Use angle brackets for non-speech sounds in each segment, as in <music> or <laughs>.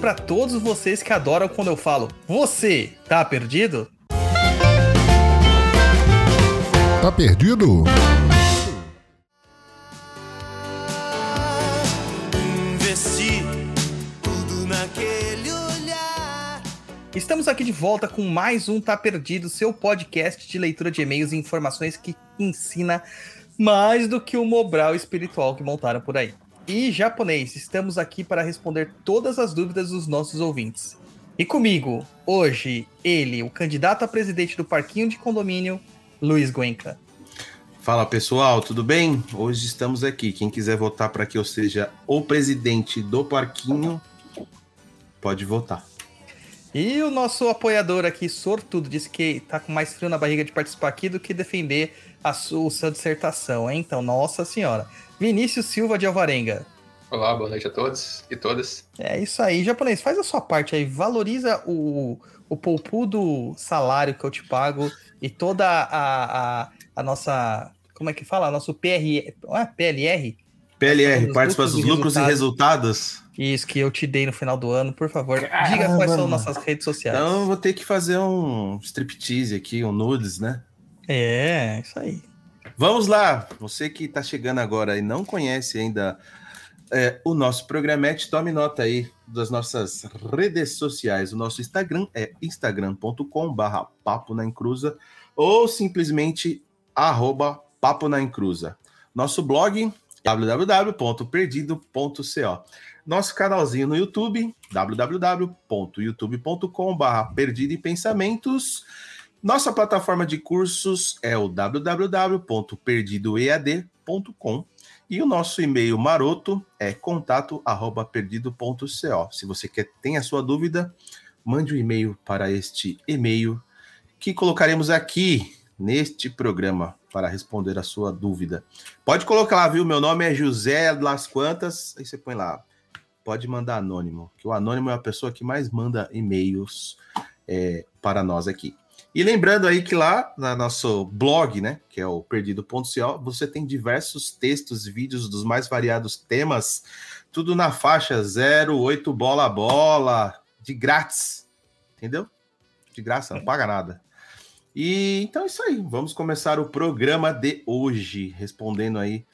Para todos vocês que adoram quando eu falo. Você tá perdido? Tá perdido? Estamos aqui de volta com mais um Tá Perdido, seu podcast de leitura de e-mails e informações que ensina mais do que o Mobral espiritual que montaram por aí. E japonês, estamos aqui para responder todas as dúvidas dos nossos ouvintes. E comigo, hoje, ele, o candidato a presidente do Parquinho de Condomínio, Luiz Guenca. Fala pessoal, tudo bem? Hoje estamos aqui. Quem quiser votar para que eu seja o presidente do Parquinho, pode votar. E o nosso apoiador aqui, sortudo, disse que tá com mais frio na barriga de participar aqui do que defender a sua, a sua dissertação, hein? Então, nossa senhora. Vinícius Silva de Alvarenga. Olá, boa noite a todos e todas. É isso aí, japonês, faz a sua parte aí, valoriza o, o poupudo salário que eu te pago e toda a, a, a nossa, como é que fala? Nosso PR, ah, PLR? PLR, participa dos lucros, e resultados. Isso, que eu te dei no final do ano, por favor. Caramba. Diga quais são nossas redes sociais. Então eu vou ter que fazer um striptease aqui, um nudes, né? É, isso aí. Vamos lá! Você que está chegando agora e não conhece ainda é, o nosso programete, tome nota aí das nossas redes sociais. O nosso Instagram é instagram.com barra papo na encruza ou simplesmente arroba papo na encruza. Nosso blog www.perdido.co. Nosso canalzinho no YouTube, www.youtube.com.br Perdido em Pensamentos. Nossa plataforma de cursos é o www.perdidoead.com e o nosso e-mail maroto é contato@perdido.co. Se você quer tem a sua dúvida, mande um e-mail para este e-mail que colocaremos aqui neste programa para responder a sua dúvida. Pode colocar lá, viu? Meu nome é José Las Quantas, aí você põe lá pode mandar anônimo, que o anônimo é a pessoa que mais manda e-mails é, para nós aqui. E lembrando aí que lá no nosso blog, né, que é o perdido.co, você tem diversos textos e vídeos dos mais variados temas, tudo na faixa 08 bola bola, de grátis, entendeu? De graça, não paga nada. E então é isso aí, vamos começar o programa de hoje, respondendo aí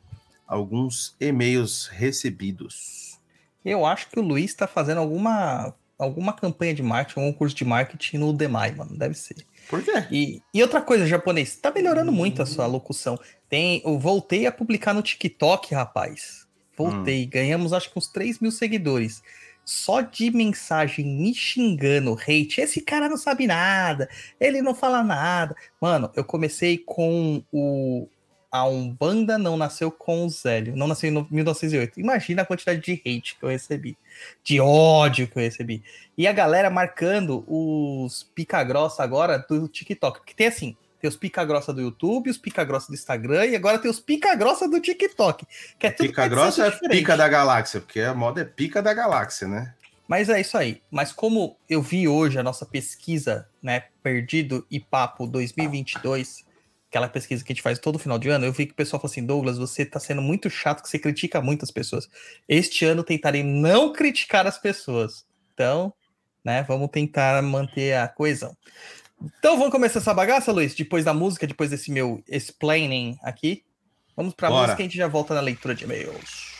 alguns e-mails recebidos. Eu acho que o Luiz está fazendo alguma, alguma campanha de marketing, algum curso de marketing no Demai, mano. Deve ser. Por quê? E, e outra coisa, japonês, tá melhorando hum. muito a sua locução. Tem, eu voltei a publicar no TikTok, rapaz. Voltei. Hum. Ganhamos acho que uns 3 mil seguidores. Só de mensagem me xingando, hate. Esse cara não sabe nada. Ele não fala nada. Mano, eu comecei com o, a Umbanda não nasceu com o Zélio, não nasceu em 1908. Imagina a quantidade de hate que eu recebi, de ódio que eu recebi. E a galera marcando os pica-grossa agora do TikTok, porque tem assim, tem os pica-grossa do YouTube, os pica-grossa do Instagram e agora tem os pica-grossa do TikTok. Que é tudo pica-grossa é pica da galáxia, porque a moda é pica da galáxia, né? Mas é isso aí. Mas como eu vi hoje a nossa pesquisa, né, Perdido e Papo 2022, aquela pesquisa que a gente faz todo final de ano, eu vi que o pessoal falou assim: Douglas, você tá sendo muito chato que você critica muitas pessoas. Este ano tentarei não criticar as pessoas. Então, né, vamos tentar manter a coesão. Então vamos começar essa bagaça, Luiz? Depois da música, depois desse meu explaining aqui. Vamos pra Bora. música e a gente já volta na leitura de e-mails.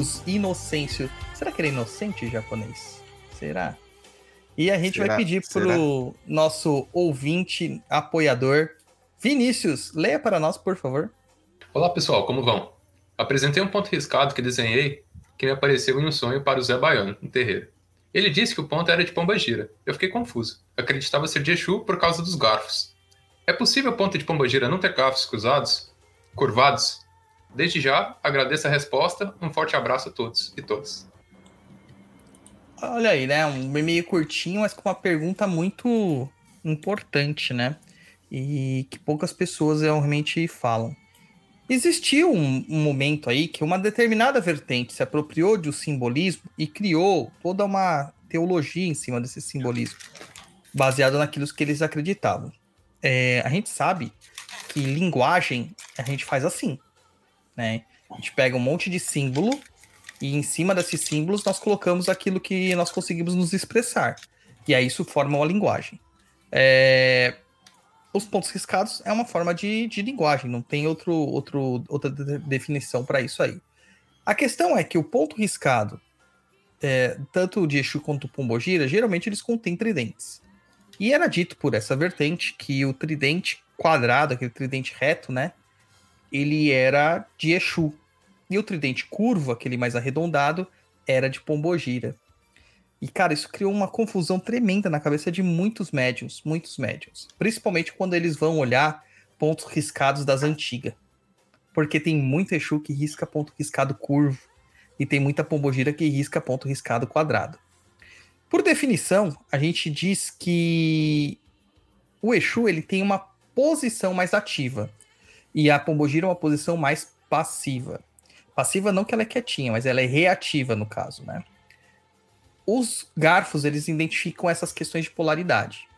Marcos Inocêncio. Será que ele é inocente japonês? Será? E a gente será? vai pedir para o nosso ouvinte, apoiador, Vinícius, leia para nós, por favor. Olá, pessoal, como vão? Apresentei um ponto riscado que desenhei que me apareceu em um sonho para o Zé Baiano, no terreiro. Ele disse que o ponto era de Pombagira. Eu fiquei confuso. Acreditava ser de Exu por causa dos garfos. É possível o ponto de Pombagira não ter garfos cruzados? Curvados? Desde já, agradeço a resposta. Um forte abraço a todos e todas. Olha aí, né? Um e-mail curtinho, mas com uma pergunta muito importante, né? E que poucas pessoas realmente falam. Existiu um, um, momento aí que uma determinada vertente se apropriou do simbolismo e criou toda uma teologia em cima desse simbolismo, baseado naquilo que eles acreditavam. É, a gente sabe que linguagem a gente faz assim, né? A gente pega um monte de símbolo e em cima desses símbolos nós colocamos aquilo que nós conseguimos nos expressar. E aí isso forma uma linguagem. É, os pontos riscados é uma forma de, de linguagem, não tem outro, outro, outra definição para isso aí. A questão é que o ponto riscado, é, tanto de Exu quanto Pombogira, geralmente eles contêm tridentes. E era dito por essa vertente que o tridente quadrado, aquele tridente reto, né? Ele era de Exu. E o tridente curvo, aquele mais arredondado, era de Pombogira. E, cara, isso criou uma confusão tremenda na cabeça de muitos médiums, muitos médiums. Principalmente quando eles vão olhar pontos riscados das antigas. Porque tem muito Exu que risca ponto riscado curvo. E tem muita pombogira que risca ponto riscado quadrado. Por definição, a gente diz que o Exu ele tem uma posição mais ativa. E a pombogira é uma posição mais passiva. Passiva não que ela é quietinha, mas ela é reativa no caso, né? os garfos eles identificam essas questões de polaridade.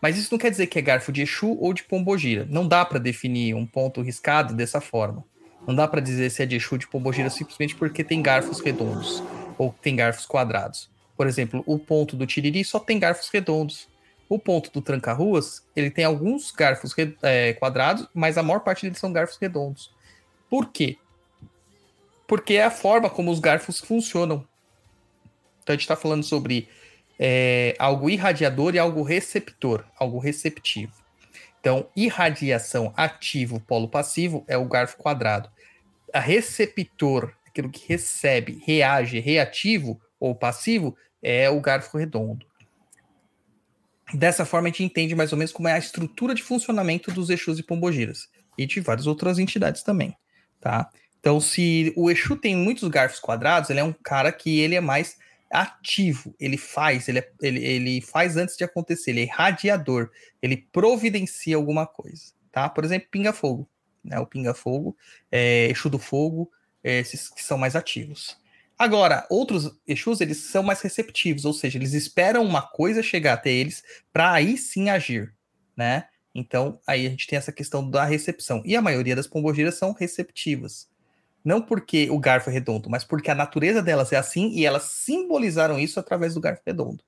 Mas isso não quer dizer que é garfo de Exu ou de Pombogira. Não dá para definir um ponto riscado dessa forma. Não dá para dizer se é de Exu ou de Pombogira simplesmente porque tem garfos redondos ou tem garfos quadrados. Por exemplo, o ponto do Tiriri só tem garfos redondos. O ponto do Tranca-Ruas, ele tem alguns garfos é, quadrados, mas a maior parte deles são garfos redondos. Por quê? Porque é a forma como os garfos funcionam. Então a gente está falando sobre é, algo irradiador e algo receptor, algo receptivo. Então, irradiação ativo, polo passivo, é o garfo quadrado. A receptor, aquilo que recebe, reage, reativo ou passivo, é o garfo redondo. Dessa forma, a gente entende mais ou menos como é a estrutura de funcionamento dos Exus e Pombogiras. E de várias outras entidades também, tá? Então, se o Exu tem muitos garfos quadrados, ele é um cara que ele é mais ativo, ele faz, ele, é, ele, ele faz antes de acontecer, ele é radiador, ele providencia alguma coisa, tá? Por exemplo, pinga-fogo, né? O pinga-fogo, é, Exu do fogo, é, esses que são mais ativos. Agora, outros Exus, eles são mais receptivos, ou seja, eles esperam uma coisa chegar até eles para aí sim agir, né? Então, aí a gente tem essa questão da recepção. E a maioria das pombogiras são receptivas. Não porque o garfo é redondo, mas porque a natureza delas é assim e elas simbolizaram isso através do garfo redondo.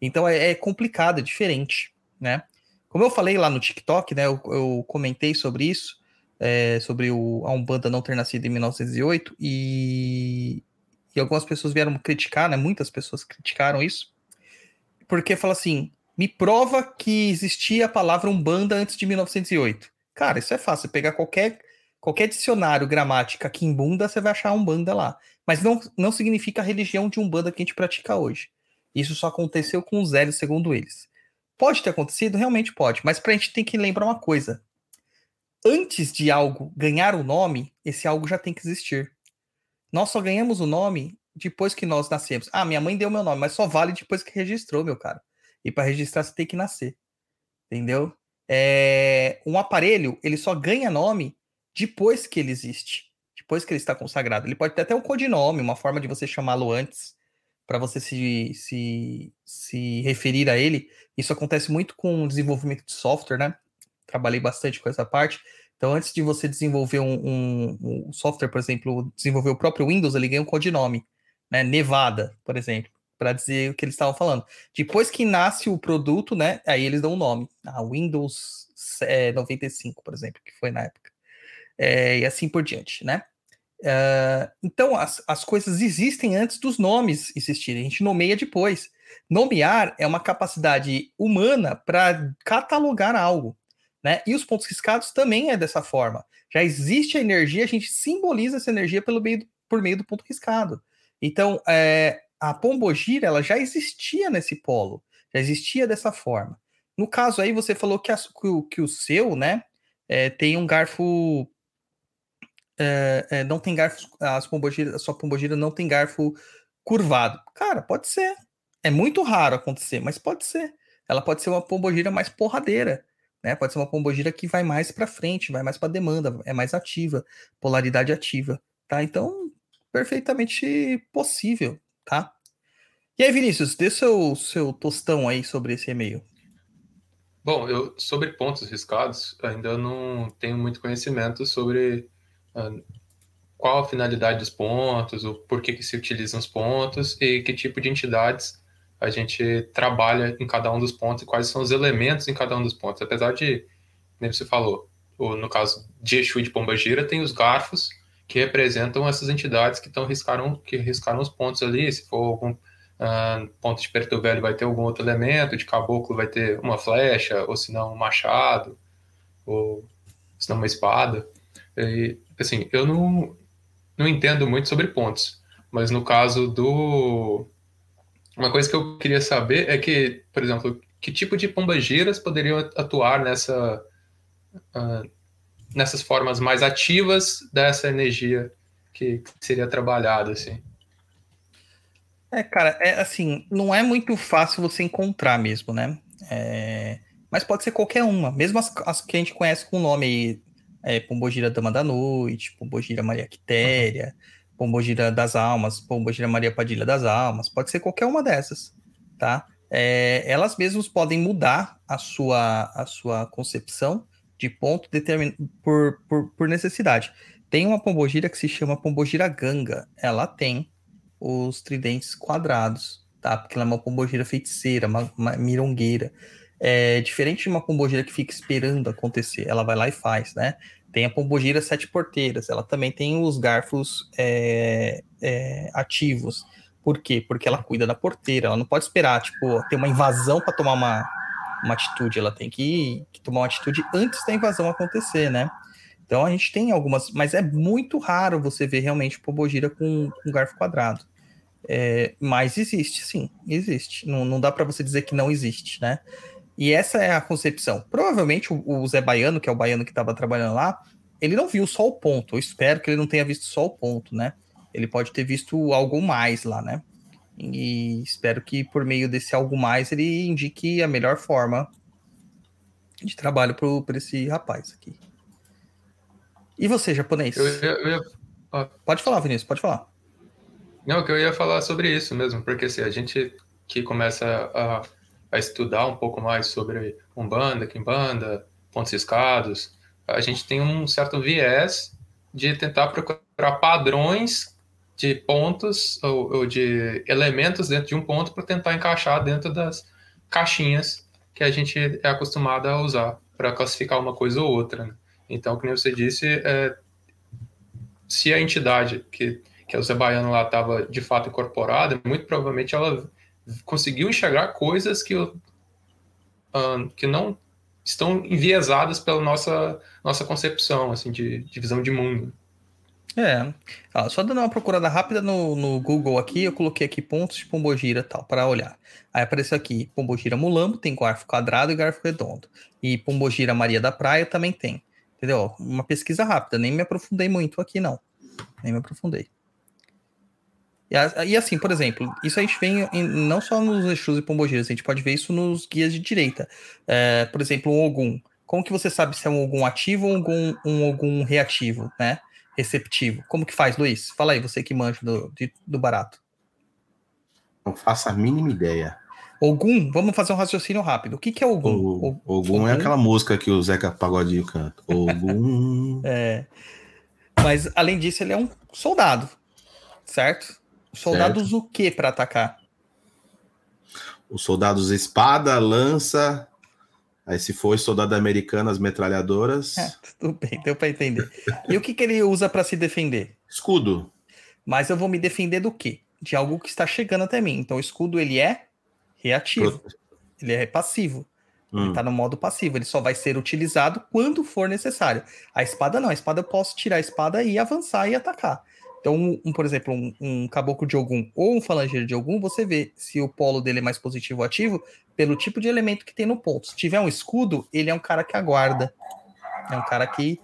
Então é, é complicado, é diferente, né? Como eu falei lá no TikTok, né? Eu, eu comentei sobre isso, é, sobre o, a Umbanda não ter nascido em 1908 e, e algumas pessoas vieram criticar, né? Muitas pessoas criticaram isso, porque fala assim: me prova que existia a palavra Umbanda antes de 1908. Cara, isso é fácil. Pegar qualquer Qualquer dicionário, gramática, quimbunda, você vai achar Umbanda lá. Mas não, não significa a religião de Umbanda que a gente pratica hoje. Isso só aconteceu com os Zélios, segundo eles. Pode ter acontecido? Realmente pode. Mas pra gente tem que lembrar uma coisa. Antes de algo ganhar o nome, esse algo já tem que existir. Nós só ganhamos o nome depois que nós nascemos. Ah, minha mãe deu meu nome, mas só vale depois que registrou, meu cara. E para registrar você tem que nascer. Entendeu? É... Um aparelho, ele só ganha nome depois que ele existe, depois que ele está consagrado. Ele pode ter até um codinome, uma forma de você chamá-lo antes, para você se, se, se referir a ele. Isso acontece muito com o desenvolvimento de software, né? Trabalhei bastante com essa parte. Então, antes de você desenvolver um, um, um software, por exemplo, desenvolver o próprio Windows, ele ganha um codinome, né? Nevada, por exemplo, para dizer o que eles estavam falando. Depois que nasce o produto, né? Aí eles dão um nome. Ah, Windows é, 95, por exemplo, que foi na época. é, e assim por diante, né? Uh, então, as, as coisas existem antes dos nomes existirem, a gente nomeia depois. Nomear é uma capacidade humana para catalogar algo, né? E os pontos riscados também é dessa forma. Já existe a energia, a gente simboliza essa energia pelo meio, por meio do ponto riscado. Então, é, a pombogira ela já existia nesse polo, já existia dessa forma. No caso aí, você falou que, a, que, o, que o seu, né, é, tem um garfo. É, é, não tem garfo. As pombogira, a sua pombogira não tem garfo curvado. Cara, pode ser. É muito raro acontecer, mas pode ser. Ela pode ser uma pombogira mais porradeira. Né? Pode ser uma pombogira que vai mais para frente, vai mais para demanda, é mais ativa, polaridade ativa, tá? Então, perfeitamente possível, tá? E aí, Vinícius, dê seu, seu tostão aí sobre esse e-mail. Bom, eu sobre pontos riscados ainda não tenho muito conhecimento sobre uh, qual a finalidade dos pontos, o porquê que se utilizam os pontos e que tipo de entidades a gente trabalha em cada um dos pontos e quais são os elementos em cada um dos pontos. Apesar de, como você falou, no caso de Exu e de Pombagira, tem os garfos que representam essas entidades que estão riscaram que riscaram os pontos ali. Se for algum Uh, ponto de preto velho vai ter algum outro elemento, de caboclo vai ter uma flecha, ou se não um machado, ou se não uma espada. E, assim, eu não, não entendo muito sobre pontos, mas no caso do. Uma coisa que eu queria saber é que, por exemplo, que tipo de pombagiras poderiam atuar nessa, uh, nessas formas mais ativas dessa energia que, que seria trabalhada, assim. É, cara, é assim, não é muito fácil você encontrar mesmo, né? É, mas pode ser qualquer uma, mesmo as, as que a gente conhece com o nome aí, é, Pombogira Dama da Noite, Pombogira Maria Quitéria, Pombogira das Almas, Pombogira Maria Padilha das Almas, pode ser qualquer uma dessas, tá? É, elas mesmas podem mudar a sua, a sua concepção de ponto determin... por, por, por necessidade. Tem uma pombogira que se chama pombogira ganga. Ela tem os tridentes quadrados, tá? Porque ela é uma pombogira feiticeira, uma, uma mirongueira. É diferente de uma pombogira que fica esperando acontecer, ela vai lá e faz, né? Tem a pombogira sete porteiras, ela também tem os garfos é, é, ativos. Por quê? Porque ela cuida da porteira, ela não pode esperar, tipo, ter uma invasão para tomar uma, uma atitude, ela tem que, que, tomar uma atitude antes da invasão acontecer, né? Então a gente tem algumas, mas é muito raro você ver realmente pombogira com, com garfo quadrado. É, mas existe, sim, existe. Não, não dá para você dizer que não existe, né? E essa é a concepção. Provavelmente o, o Zé Baiano, que é o baiano que estava trabalhando lá, ele não viu só o ponto. Eu espero que ele não tenha visto só o ponto, né? Ele pode ter visto algo mais lá, né? E espero que por meio desse algo mais ele indique a melhor forma de trabalho para esse rapaz aqui. E você, japonês? Eu, eu, eu... Pode falar, Vinícius, pode falar. Não, que eu ia falar sobre isso mesmo, porque se assim, a gente que começa a, a estudar um pouco mais sobre Umbanda, Kimbanda, pontos riscados, a gente tem um certo viés de tentar procurar padrões de pontos ou, ou de elementos dentro de um ponto para tentar encaixar dentro das caixinhas que a gente é acostumado a usar para classificar uma coisa ou outra. Né? Então, como você disse, é, se a entidade que que a Zé Baiano lá estava de fato incorporada, muito provavelmente ela conseguiu enxergar coisas que, uh, que não estão enviesadas pela nossa, nossa concepção assim, de, de visão de mundo. É, ah, só dando uma procurada rápida no, no Google aqui, eu coloquei aqui pontos de pombogira tal, para olhar. Aí apareceu aqui, pombogira mulambo, tem garfo quadrado e garfo redondo. E pombogira Maria da Praia também tem, entendeu? Uma pesquisa rápida, nem me aprofundei muito aqui não, nem me aprofundei. E, assim, por exemplo, isso a gente vê em, não só nos Exus e Pombogiras, a gente pode ver isso nos guias de direita. É, por exemplo, um Ogum. Como que você sabe se é um Ogum ativo ou um Ogum, um Ogum reativo, né? Receptivo. Como que faz, Luiz? Fala aí, você que manja do, de, do barato. Não faço a mínima ideia. Ogum, vamos fazer um raciocínio rápido. O que, que é Ogum? O, Ogum, Ogum é aquela música que o Zeca Pagodinho canta. Ogum. <laughs> é. Mas, além disso, ele é um soldado, certo? Soldados certo. o que para atacar? Os soldados espada, lança, Aí se for soldado americano, as metralhadoras. É, <laughs> tudo bem, deu para entender. E o que, que ele usa para se defender? Escudo. Mas eu vou me defender do quê? De algo que está chegando até mim. Então o escudo ele é reativo. Pro- Ele é passivo. Ele Hum. está no modo passivo. Ele só vai ser utilizado quando for necessário. A espada não. A espada eu posso tirar a espada e avançar e atacar. Então, um, por exemplo, um, um caboclo de algum ou um falangeiro de algum, você vê se o polo dele é mais positivo ou ativo pelo tipo de elemento que tem no ponto. Se tiver um escudo, ele é um cara que aguarda. É um cara que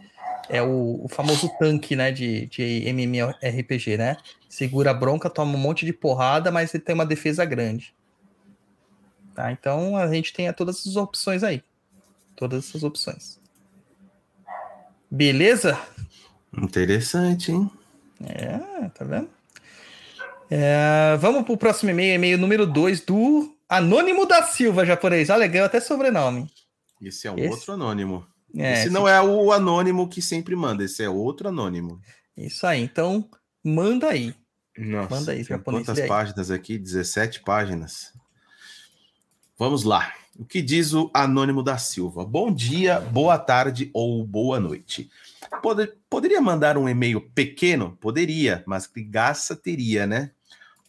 é o, o famoso tanque, né, de, de MMORPG, né? Segura a bronca, toma um monte de porrada, mas ele tem uma defesa grande. Tá? Então a gente tem todas essas opções aí. Todas essas opções. Beleza? Interessante, hein? É, tá vendo? É, vamos pro próximo e-mail, e-mail número 2 do Anônimo da Silva, japonês. Olha, ganhou até sobrenome. Esse é um Esse- outro anônimo. É, esse não é o anônimo que sempre manda, esse é outro anônimo. Isso aí, então manda aí. Nossa, Manda aí, japonês, quantas páginas aqui? 17 páginas. Vamos lá. O que diz o Anônimo da Silva? Bom dia, boa tarde ou boa noite. Pode- poderia mandar um e-mail pequeno? Poderia, mas que graça teria, né?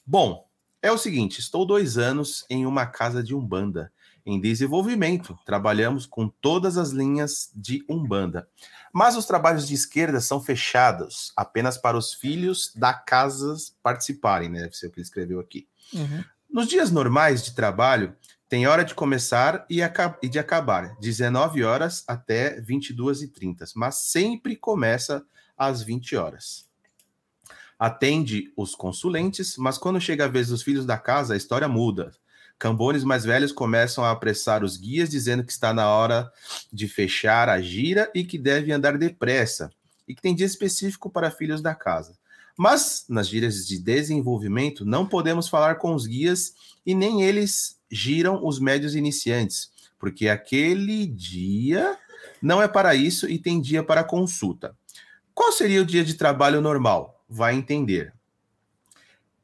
Bom, é o seguinte: estou dois anos em uma casa de Umbanda em desenvolvimento. Trabalhamos com todas as linhas de Umbanda. Mas os trabalhos de esquerda são fechados apenas para os filhos da casa participarem, né? Deve ser o que ele escreveu aqui. Uhum. Nos dias normais de trabalho, tem hora de começar e, e de acabar, 19 horas até 22h30, mas sempre começa às 20 horas. Atende os consulentes, mas quando chega a vez dos filhos da casa, a história muda. Cambones mais velhos começam a apressar os guias, dizendo que está na hora de fechar a gira e que deve andar depressa, e que tem dia específico para filhos da casa. Mas nas gírias de desenvolvimento, não podemos falar com os guias e nem eles giram os médios iniciantes, porque aquele dia não é para isso e tem dia para consulta. Qual seria o dia de trabalho normal? Vai entender.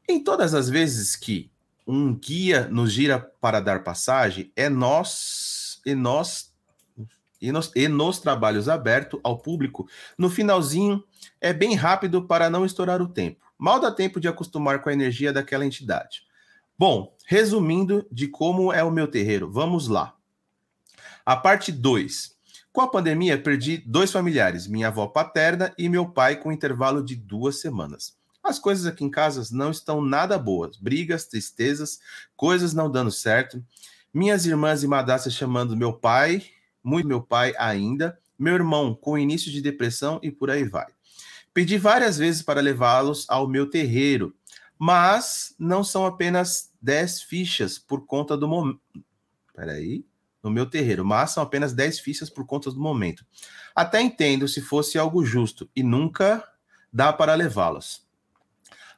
Em todas as vezes que um guia nos gira para dar passagem, é nós e nós e nos, e nos trabalhos abertos ao público, no finalzinho é bem rápido para não estourar o tempo. Mal dá tempo de acostumar com a energia daquela entidade. Bom, resumindo de como é o meu terreiro, vamos lá. A parte 2. Com a pandemia, perdi dois familiares, minha avó paterna e meu pai, com intervalo de duas semanas. As coisas aqui em casa não estão nada boas. Brigas, tristezas, coisas não dando certo. Minhas irmãs e madrastas chamando meu pai, muito meu pai ainda, meu irmão com início de depressão e por aí vai. Pedi várias vezes para levá-los ao meu terreiro, mas não são apenas 10 fichas por conta do momento. Peraí. No meu terreiro, mas são apenas 10 fichas por conta do momento. Até entendo se fosse algo justo e nunca dá para levá-los.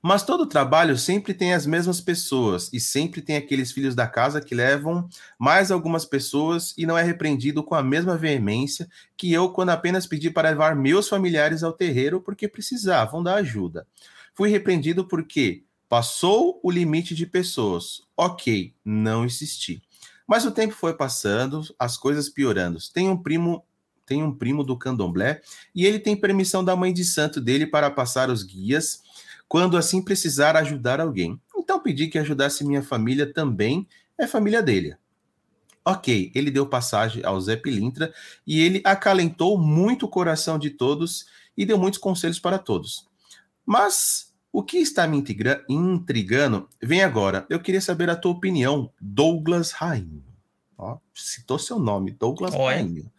Mas todo trabalho sempre tem as mesmas pessoas e sempre tem aqueles filhos da casa que levam mais algumas pessoas e não é repreendido com a mesma veemência que eu quando apenas pedi para levar meus familiares ao terreiro porque precisavam da ajuda. Fui repreendido porque passou o limite de pessoas. Ok, não insisti. Mas o tempo foi passando, as coisas piorando. Tem um primo, tem um primo do Candomblé e ele tem permissão da mãe de santo dele para passar os guias quando assim precisar ajudar alguém. Então pedi que ajudasse minha família também, é família dele. Ok, ele deu passagem ao Zé Pilintra e ele acalentou muito o coração de todos e deu muitos conselhos para todos. Mas o que está me intriga intrigando vem agora. Eu queria saber a tua opinião, Douglas Rainho. Ó, citou seu nome, Douglas é? Rainho.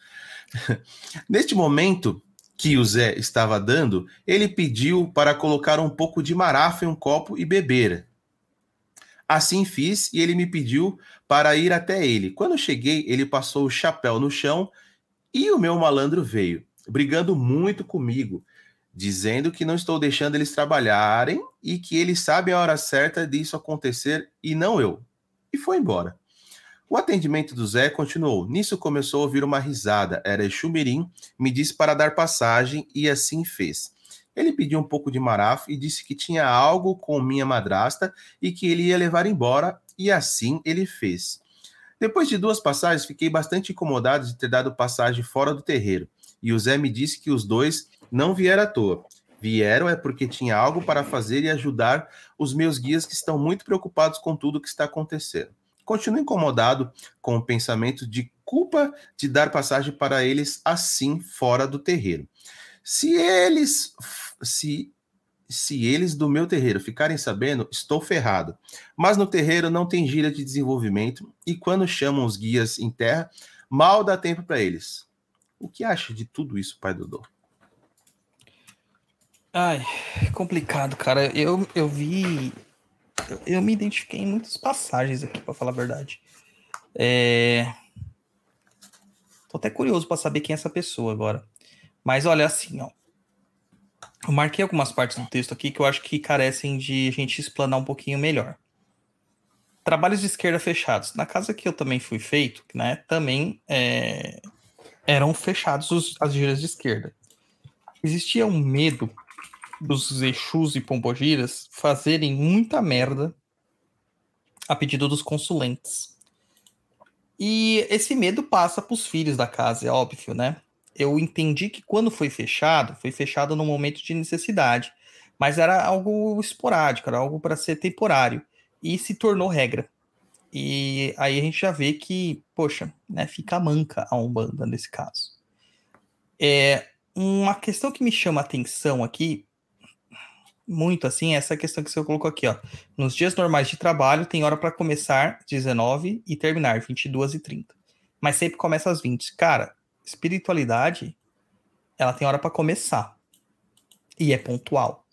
<laughs> Neste momento que o Zé estava dando, ele pediu para colocar um pouco de marafa em um copo e beber. Assim fiz e ele me pediu para ir até ele. Quando cheguei, ele passou o chapéu no chão e o meu malandro veio, brigando muito comigo, dizendo que não estou deixando eles trabalharem e que eles sabem a hora certa disso acontecer e não eu. E foi embora. O atendimento do Zé continuou. Nisso começou a ouvir uma risada. Era Exumirim, me disse para dar passagem e assim fez. Ele pediu um pouco de marafa e disse que tinha algo com minha madrasta e que ele ia levar embora, e assim ele fez. Depois de duas passagens, fiquei bastante incomodado de ter dado passagem fora do terreiro. E o Zé me disse que os dois não vieram à toa. Vieram é porque tinha algo para fazer e ajudar os meus guias que estão muito preocupados com tudo que está acontecendo. Continuo incomodado com o pensamento de culpa de dar passagem para eles assim fora do terreiro. Se eles se se eles do meu terreiro ficarem sabendo, estou ferrado. Mas no terreiro não tem gira de desenvolvimento e quando chamam os guias em terra, mal dá tempo para eles. O que acha de tudo isso, pai Dodô? Ai, complicado, cara. Eu, eu vi. Eu, me identifiquei em muitas passagens aqui, para falar a verdade. É... Tô até curioso para saber quem é essa pessoa agora. Mas olha, assim, ó. Eu marquei algumas partes do texto aqui que eu acho que carecem de a gente explanar um pouquinho melhor. Trabalhos de esquerda fechados. Na casa que eu também fui feito, né, também é, eram fechados os, as giras de esquerda. Existia um medo dos Exus e Pombogiras fazerem muita merda a pedido dos consulentes. E esse medo passa para os filhos da casa, é óbvio, né? eu entendi que quando foi fechado, foi fechado num momento de necessidade, mas era algo esporádico, era algo para ser temporário e se tornou regra. E aí a gente já vê que, poxa, né, fica manca a Umbanda nesse caso. É uma questão que me chama atenção aqui, muito assim, é essa questão que você colocou aqui, ó. Nos dias normais de trabalho tem hora para começar 19 e terminar 22 e 30. Mas sempre começa às 20. Cara, espiritualidade, ela tem hora para começar. E é pontual.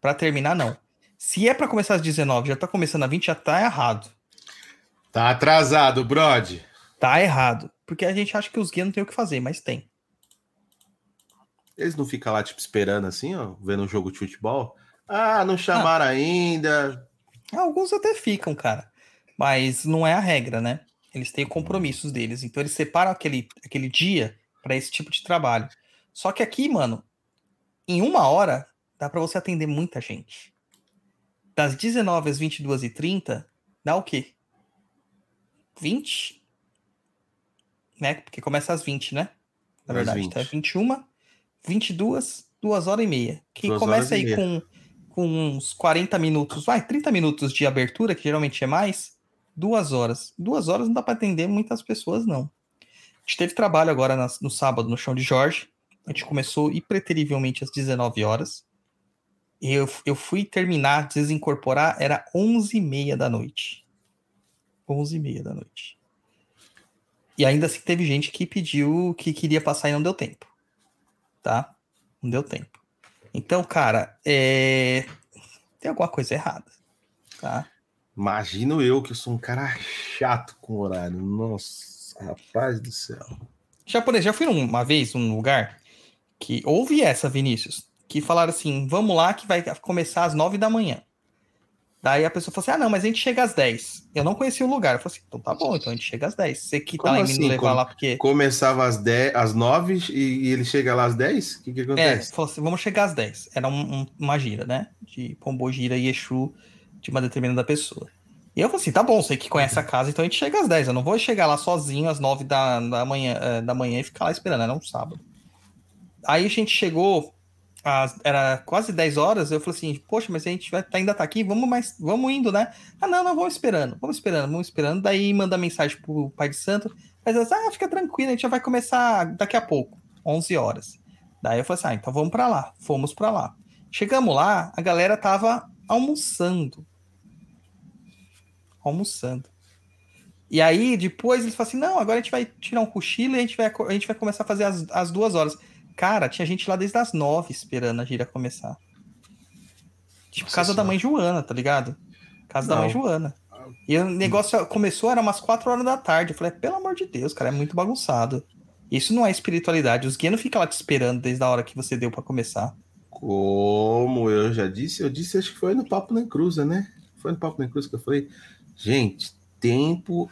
Para terminar, não. Se é para começar às 19, já tá começando a 20, já tá errado. Tá atrasado, Brod. Tá errado. Porque a gente acha que os guias não tem o que fazer, mas tem. Eles não ficam lá, tipo, esperando assim, ó, vendo um jogo de futebol. Ah, não chamaram ah. ainda. Alguns até ficam, cara. Mas não é a regra, né? Eles têm compromissos deles. Então eles separam aquele, aquele dia para esse tipo de trabalho. Só que aqui, mano, em uma hora dá para você atender muita gente. Das 19 às 22 e 30 dá o quê? 20? Né? Porque começa às 20, né? Na verdade, 20. tá 21, 22, 2 horas e meia. Que duas começa aí com, com uns 40 minutos, vai, 30 minutos de abertura, que geralmente é mais, duas horas. Duas horas não dá para atender muitas pessoas, não. A gente teve trabalho agora no sábado no chão de Jorge. A gente começou impreterivelmente às 19 horas. Eu, eu fui terminar, desincorporar, era 11h30 da noite. 11h30 da noite. E ainda assim teve gente que pediu que queria passar e não deu tempo. Tá? Não deu tempo. Então, cara, é... tem alguma coisa errada. Tá? Imagino eu que eu sou um cara chato com horário. Nossa, rapaz do céu. Japonês, já fui uma vez num lugar que houve essa, Vinícius, que falaram assim: vamos lá que vai começar às nove da manhã. Daí a pessoa falou assim: ah, não, mas a gente chega às 10. Eu não conhecia o lugar. Eu falei assim: então tá bom, então a gente chega às 10. Você que Como tá assim? me levar Como, lá porque. Começava às 10, às 9 e, ele chega lá às 10? O que, que é, acontece? É, falou assim: vamos chegar às 10. Era um, um, uma gira, né? De Pombogira e Exu de uma determinada pessoa. E eu falei assim, tá bom, sei que conhece a casa, então a gente chega às 10. Eu não vou chegar lá sozinho às 9 da, da, manhã, eh, da manhã e ficar lá esperando, era um sábado. Aí a gente chegou, era quase 10 horas, eu falei assim, poxa, mas a gente vai, ainda tá aqui, vamos mais, vamos indo, né? Ah, não, não, vamos esperando, vamos esperando, vamos esperando. Daí manda mensagem pro pai de santo, mas ah, fica tranquilo, a gente já vai começar daqui a pouco, 11 horas. Daí eu falei assim, ah, então vamos para lá. Fomos para lá. Chegamos lá, a galera tava almoçando almoçando. E aí, depois eles falam assim: não, agora a gente vai tirar um cochilo e a gente vai, a gente vai começar a fazer as, as duas horas. Cara, tinha gente lá desde as nove esperando a gira começar. Tipo, Nossa casa senhora. da mãe Joana, tá ligado? Casa não. da mãe Joana. E o negócio começou, era umas quatro horas da tarde. Eu falei, pelo amor de Deus, cara, é muito bagunçado. Isso não é espiritualidade. Os guias não ficam lá te esperando desde a hora que você deu para começar. Como eu já disse, eu disse, acho que foi no Papo na Cruza, né? Foi no Papo na Cruza que eu falei. Gente, tempo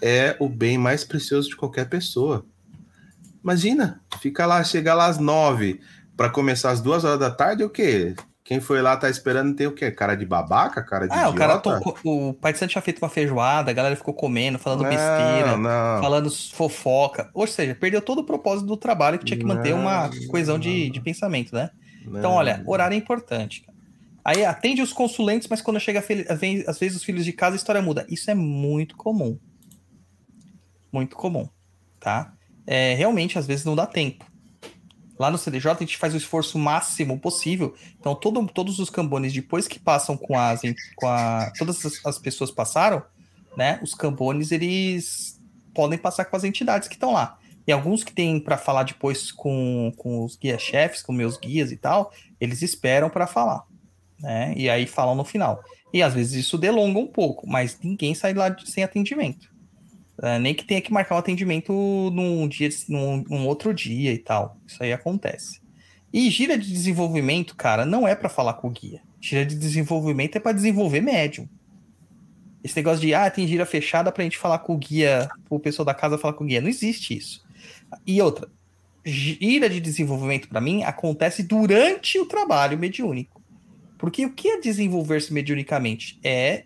é o bem mais precioso de qualquer pessoa. Imagina, fica lá, chegar lá às nove para começar às duas horas da tarde, o quê? Quem foi lá tá esperando tem o quê? Cara de babaca? Cara de Ah, o cara idiota? tocou, o Pai de Santo tinha feito uma feijoada, a galera ficou comendo, falando Não, besteira, não. falando fofoca. Ou seja, perdeu todo o propósito do trabalho que tinha que manter uma Não, coesão de, não. de pensamento, né? Não. Então, olha, horário é importante. cara. Aí atende os consulentes, mas quando chega, vezes- às vezes, os filhos de casa, a história muda. Isso é muito comum. Muito comum, tá? É, realmente, às vezes, não dá tempo. Lá no CDJ, a gente faz o esforço máximo possível. Então, todo- todos os cambones, depois que passam com as... Com a, todas as, as pessoas passaram, né? Os cambones, eles podem passar com as entidades que estão lá. E alguns que tem para falar depois com, com os guia-chefes, com meus guias e tal, eles esperam para falar, né? E aí falam no final. E às vezes isso delonga um pouco, mas ninguém sai lá sem atendimento. É, nem que tenha que marcar um atendimento num dia, num, num outro dia e tal. Isso aí acontece. E gira de desenvolvimento, cara, não é para falar com o guia. Gira de desenvolvimento é para desenvolver médium. Esse negócio de, ah, tem gira fechada pra gente falar com o guia, o pessoal da casa falar com o guia. Não existe isso. E outra, gira de desenvolvimento para mim acontece durante o trabalho mediúnico. Porque o que é desenvolver-se mediunicamente? É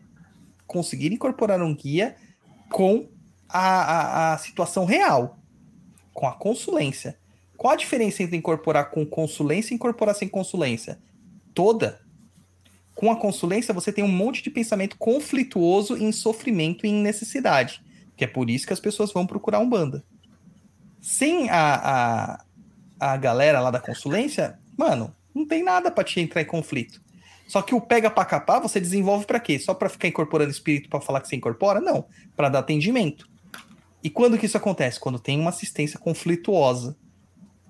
conseguir incorporar um guia com a, a, a situação real, com a consulência. Qual a diferença entre incorporar com consulência e incorporar sem consulência? Toda. Com a consulência, você tem um monte de pensamento conflituoso em sofrimento e em necessidade. Que é por isso que as pessoas vão procurar um banda. Sem a, a, a galera lá da consulência, mano, não tem nada pra te entrar em conflito. Só que o pega pra capar, você desenvolve pra quê? Só pra ficar incorporando espírito pra falar que você incorpora? Não, Pra dar atendimento. E quando que isso acontece? Quando tem uma assistência conflituosa.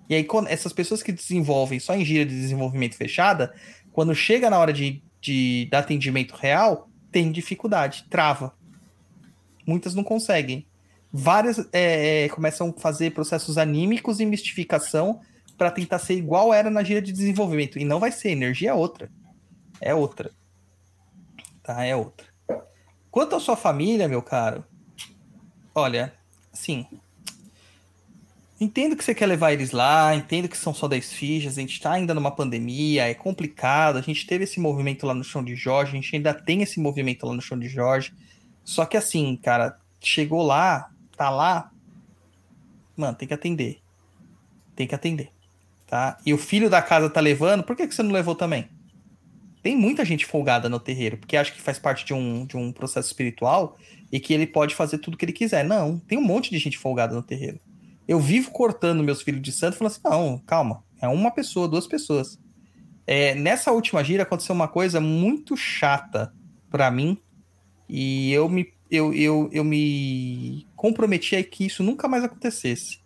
E aí, essas pessoas que desenvolvem só em gira de desenvolvimento fechada, quando chega na hora de, de dar atendimento real, tem dificuldade, trava. Muitas não conseguem. Várias é, é, começam a fazer processos anímicos e mistificação para tentar ser igual era na gira de desenvolvimento. E não vai ser, energia é outra. É outra. Tá, é outra. Quanto à sua família, meu caro, olha, assim, entendo que você quer levar eles lá, entendo que são só 10 fichas, a gente tá ainda numa pandemia, é complicado, a gente teve esse movimento lá no chão de Jorge, a gente ainda tem esse movimento lá no chão de Jorge, só que assim, cara, chegou lá, tá lá, mano, tem que atender. Tem que atender, tá? E o filho da casa tá levando, por que, que você não levou também? Tem muita gente folgada no terreiro, porque acha que faz parte de um, de um processo espiritual e que ele pode fazer tudo que ele quiser. Não, tem um monte de gente folgada no terreiro. Eu vivo cortando meus filhos de santo falando assim: não, calma, é uma pessoa, duas pessoas. É, nessa última gira aconteceu uma coisa muito chata para mim e eu me, eu, eu, eu me comprometi a que isso nunca mais acontecesse.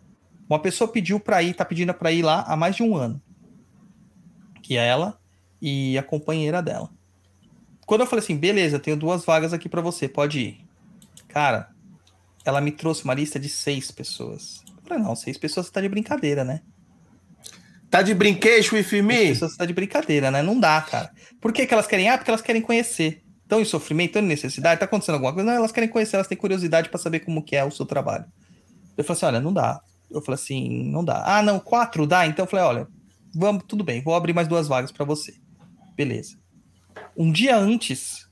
Uma pessoa pediu para ir, tá pedindo para ir lá há mais de um ano. Que é ela e a companheira dela. Quando eu falei assim, beleza, tenho duas vagas aqui para você, pode ir. Cara, ela me trouxe uma lista de seis pessoas. Eu falei, não, seis pessoas você tá de brincadeira, né? Tá de brinquedo with Seis me? pessoas você tá de brincadeira, né? Não dá, cara. Por que, que elas querem? Ah, porque elas querem conhecer. Estão em sofrimento, estão em necessidade, tá acontecendo alguma coisa? Não, elas querem conhecer, elas têm curiosidade para saber como que é o seu trabalho. Eu falei assim, olha, não dá. Eu falei assim, não dá. Ah, não, quatro dá? Então eu falei, olha, vamos, tudo bem, vou abrir mais duas vagas para você. Beleza. Um dia antes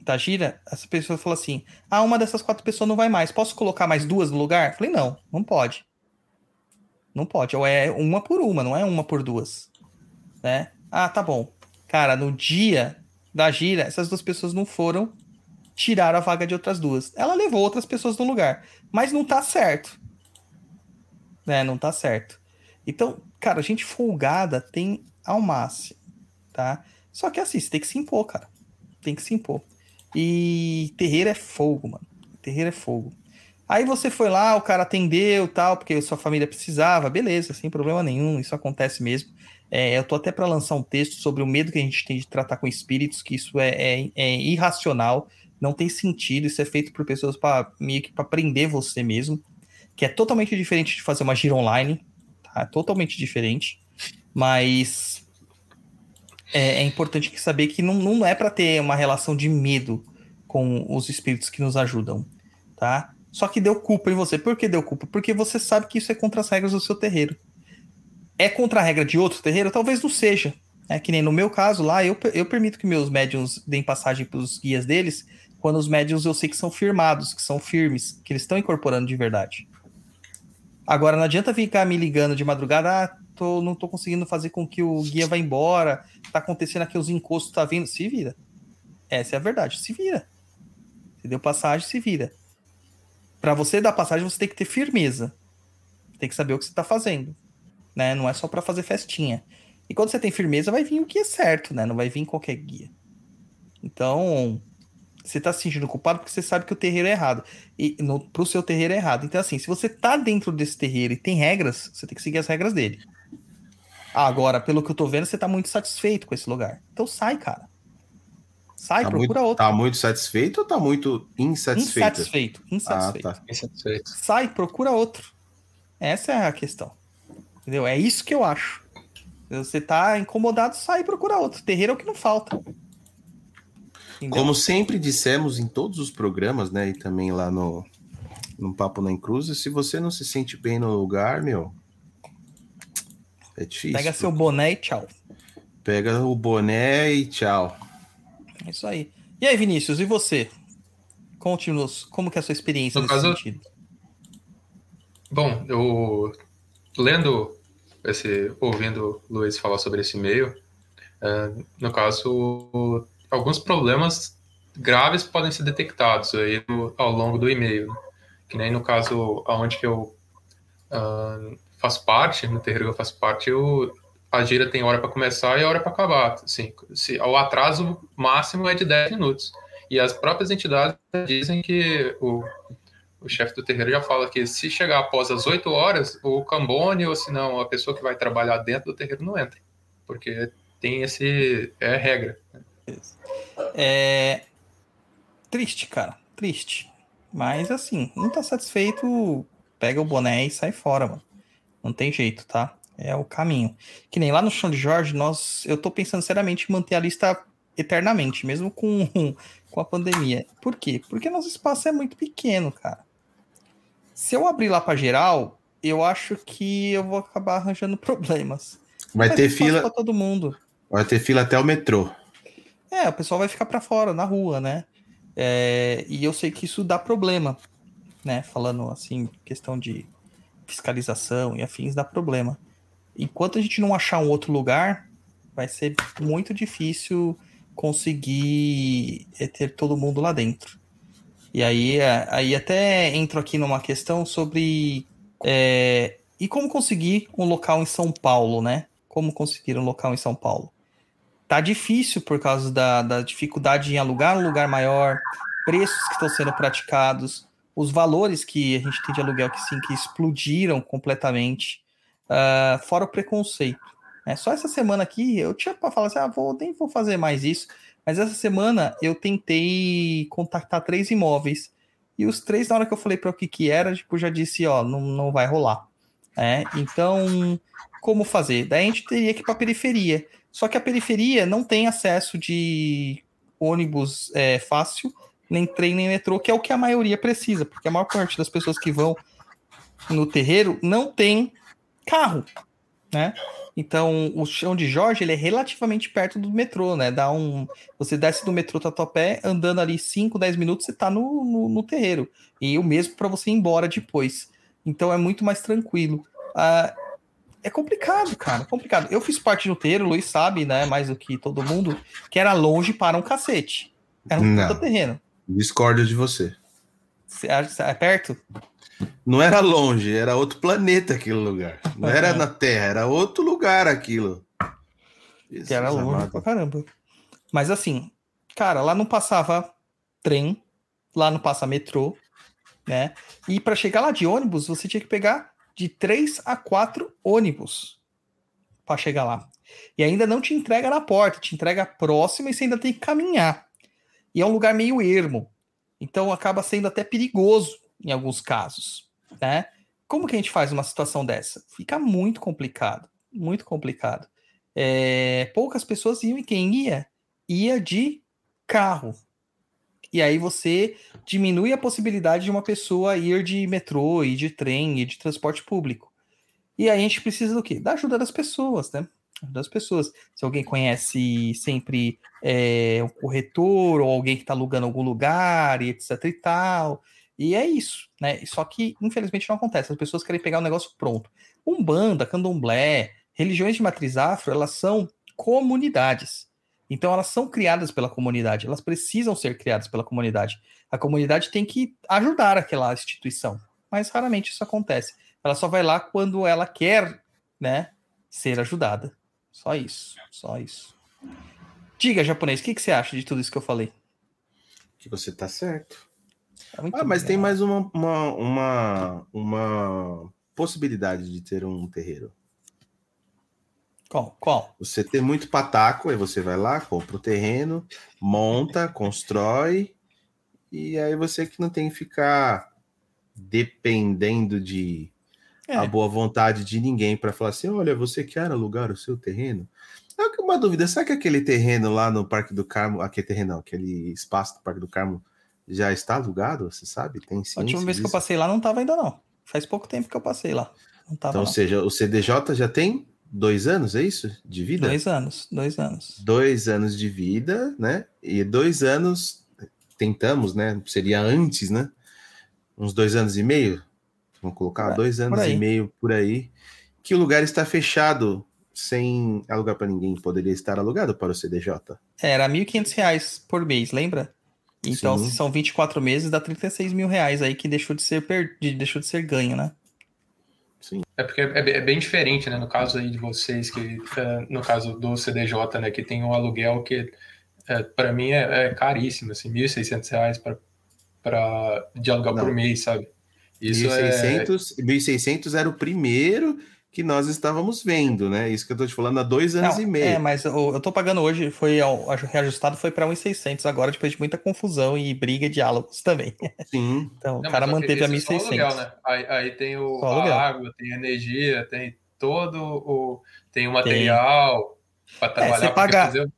da gira, essa pessoa falou assim: Ah, uma dessas quatro pessoas não vai mais. Posso colocar mais duas no lugar? Falei, não, não pode. Não pode. Ou é uma por uma, não é uma por duas. Né? Ah, tá bom. Cara, no dia da gira, essas duas pessoas não foram tirar a vaga de outras duas. Ela levou outras pessoas no lugar. Mas não tá certo. Né? Não tá certo. Então, cara, gente folgada tem ao máximo, tá? Só que assim, você tem que se impor, cara. Tem que se impor. E terreiro é fogo, mano. Terreiro é fogo. Aí você foi lá, o cara atendeu tal, porque sua família precisava, beleza, sem problema nenhum, isso acontece mesmo. É, eu tô até para lançar um texto sobre o medo que a gente tem de tratar com espíritos, que isso é, é, é irracional, não tem sentido, isso é feito por pessoas para meio que para prender você mesmo, que é totalmente diferente de fazer uma gira online, tá? Totalmente diferente, mas é, é importante saber que não, não é para ter uma relação de medo com os espíritos que nos ajudam, tá? Só que deu culpa em você. Por que deu culpa? Porque você sabe que isso é contra as regras do seu terreiro. É contra a regra de outro terreiro? Talvez não seja. É que nem no meu caso lá, eu, eu permito que meus médiums deem passagem para os guias deles, quando os médiums eu sei que são firmados, que são firmes, que eles estão incorporando de verdade. Agora, não adianta ficar me ligando de madrugada, ah, tô, não tô conseguindo fazer com que o guia vá embora, tá acontecendo aqui os encostos, tá vindo. Se vira. Essa é a verdade, se vira. Você deu passagem, se vira. Para você dar passagem, você tem que ter firmeza. Tem que saber o que você tá fazendo. Né? Não é só para fazer festinha. E quando você tem firmeza, vai vir o que é certo, né? Não vai vir qualquer guia. Então, você tá se sentindo culpado porque você sabe que o terreiro é errado. E no, pro seu terreiro é errado. Então, assim, se você tá dentro desse terreiro e tem regras, você tem que seguir as regras dele. Agora, pelo que eu tô vendo, você tá muito satisfeito com esse lugar. Então sai, cara. Sai, tá procura muito, outro. Tá muito satisfeito ou tá muito insatisfeito? Insatisfeito. Insatisfeito. Ah, tá. Insatisfeito. Sai, procura outro. Essa é a questão. Entendeu? É isso que eu acho. Você tá incomodado, sai e procura outro. Terreiro é o que não falta. Entendeu? Como sempre dissemos em todos os programas, né? E também lá no, no Papo na Encruzes, se você não se sente bem no lugar, meu. É difícil. Pega seu boné e tchau. Pega o boné e tchau. É isso aí. E aí, Vinícius, e você? Conte-nos como que é a sua experiência No nesse caso- sentido. Bom, eu lendo esse, ouvindo o Luiz falar sobre esse e-mail, é, no caso, alguns problemas graves podem ser detectados aí ao longo do e-mail, né? que nem no caso aonde que eu ah, faço parte, no terreiro faço parte, eu, a gira tem hora para começar e hora para acabar. Assim, se, o atraso máximo é de 10 minutos. E as próprias entidades dizem que o, o chefe do terreiro já fala que se chegar após as 8 horas, o cambone ou se não, a pessoa que vai trabalhar dentro do terreiro não entra. Porque tem esse. É regra. É. Triste, cara. Triste. Mas assim, não tá satisfeito, pega o boné e sai fora, mano. Não tem jeito, tá? É o caminho. Que nem lá no chão de Jorge, nós. Eu tô pensando seriamente em manter a lista eternamente, mesmo com, <laughs> com a pandemia. Por quê? Porque nosso espaço é muito pequeno, cara. Se eu abrir lá pra geral, eu acho que eu vou acabar arranjando <laughs> problemas. Vai Mas ter fila, pra todo mundo. vai ter fila até o metrô. É, o pessoal vai ficar pra fora, na rua, né? É, e eu sei que isso dá problema, né? Falando assim, questão de fiscalização e afins, dá problema. Enquanto a gente não achar um outro lugar, vai ser muito difícil conseguir é, ter todo mundo lá dentro. E aí, é, aí até entro aqui numa questão sobre é, e como conseguir um local em São Paulo, né? Como conseguir um local em São Paulo? Tá difícil por causa da, da dificuldade em alugar um lugar maior, preços que estão sendo praticados, os valores que a gente tem de aluguel que sim, que explodiram completamente, ah, fora o preconceito. É, só essa semana aqui eu tinha para falar assim, ah, vou, nem vou fazer mais isso, mas essa semana eu tentei contactar três imóveis e os três, na hora que eu falei para o que que era, tipo, já disse, ó, não, não vai rolar. É, então, como fazer? Daí a gente teria que ir para periferia. Só que a periferia não tem acesso de ônibus é, fácil, nem trem, nem metrô, que é o que a maioria precisa, porque a maior parte das pessoas que vão no terreiro não tem carro, né? Então, o chão de Jorge, ele é relativamente perto do metrô, né? Dá um... Você desce do metrô Tatuapé, andando ali 5, 10 minutos, você tá no, no, no terreiro. E o mesmo para você ir embora depois. Então, é muito mais tranquilo. Ah, é complicado, cara, é complicado. Eu fiz parte do terreiro, o Luiz sabe, né, mais do que todo mundo, que era longe para um cacete. Era um terreno. Discordo de você. Você acha- É perto? Não era longe, era outro planeta aquele lugar. Não era na Terra, era outro lugar aquilo. Jesus Que era longe amado. pra caramba. Mas assim, cara, lá não passava trem, lá não passa metrô, né? E para chegar lá de ônibus, você tinha que pegar de três a quatro ônibus para chegar lá. E ainda não te entrega na porta, te entrega próxima e você ainda tem que caminhar. E é um lugar meio ermo. Então acaba sendo até perigoso em alguns casos, né? Como que a gente faz uma situação dessa? Fica muito complicado, muito complicado. É, poucas pessoas iam e quem ia? Ia de carro. E aí você diminui a possibilidade de uma pessoa ir de metrô, ir de trem, ir de transporte público. E aí a gente precisa do quê? Da ajuda das pessoas, né? Ajuda as pessoas. Se alguém conhece sempre é, um corretor ou alguém que está alugando algum lugar e etc e tal. E é isso, né? Só que, infelizmente, não acontece. As pessoas querem pegar o negócio pronto. Umbanda, candomblé, religiões de matriz afro, elas são comunidades. Então, elas são criadas pela comunidade. Elas precisam ser criadas pela comunidade. A comunidade tem que ajudar aquela instituição. Mas raramente isso acontece. Ela só vai lá quando ela quer, né, ser ajudada. Só isso. Só isso. Diga, japonês, o que, que você acha de tudo isso que eu falei? Que você tá certo. Tá Ah, mas bem. tem mais uma, uma, uma, uma possibilidade de ter um terreiro. Qual? Qual? Você tem muito pataco, aí você vai lá, compra o terreno, monta, constrói, e aí você que não tem que ficar dependendo de É. a boa vontade de ninguém para falar assim: olha, você quer alugar o seu terreno? É uma dúvida, será que aquele terreno lá no Parque do Carmo, aquele terreno, não, aquele espaço do Parque do Carmo já está alugado? Você sabe? Tem A ciência última vez que eu disso? passei lá não tava ainda, não. Faz pouco tempo que eu passei lá. Então, ou seja, o CDJ já tem dois anos, é isso? De vida? Dois anos, dois anos. dois anos de vida, né? E dois anos, tentamos, né? Seria antes, né? Uns dois anos e meio, vamos colocar, É, dois anos e meio por aí, que o lugar está fechado, sem alugar para ninguém. Poderia estar alugado para o CDJ. É, Era 1.500 reais por mês, lembra? Então, Sim. se são 24 meses, dá 36 mil reais aí que deixou de ser, per... de- deixou de ser ganho, né? Sim. É porque é, bem- é bem diferente, né? No caso aí de vocês, que é, no caso do CDJ, né? Que tem um aluguel que é, para mim é, é caríssimo, assim, 1.600 reais pra, pra, de aluguel Não. por mês, sabe? Isso é 1.600, 1.600 era o primeiro que nós estávamos vendo, né? Isso que eu tô te falando há dois anos Não, e meio. É, mas eu, eu tô pagando hoje, foi ao- acho reajustado, foi para 1.600 agora, depois de muita confusão e briga e diálogos também. Sim. <laughs> Então, Não, o cara manteve a esse é só 1.600. aluguel, né? Aí, aí tem o, Só a aluguel. água, tem a energia, tem todo o. Tem o material para trabalhar. você porque paga- fazer-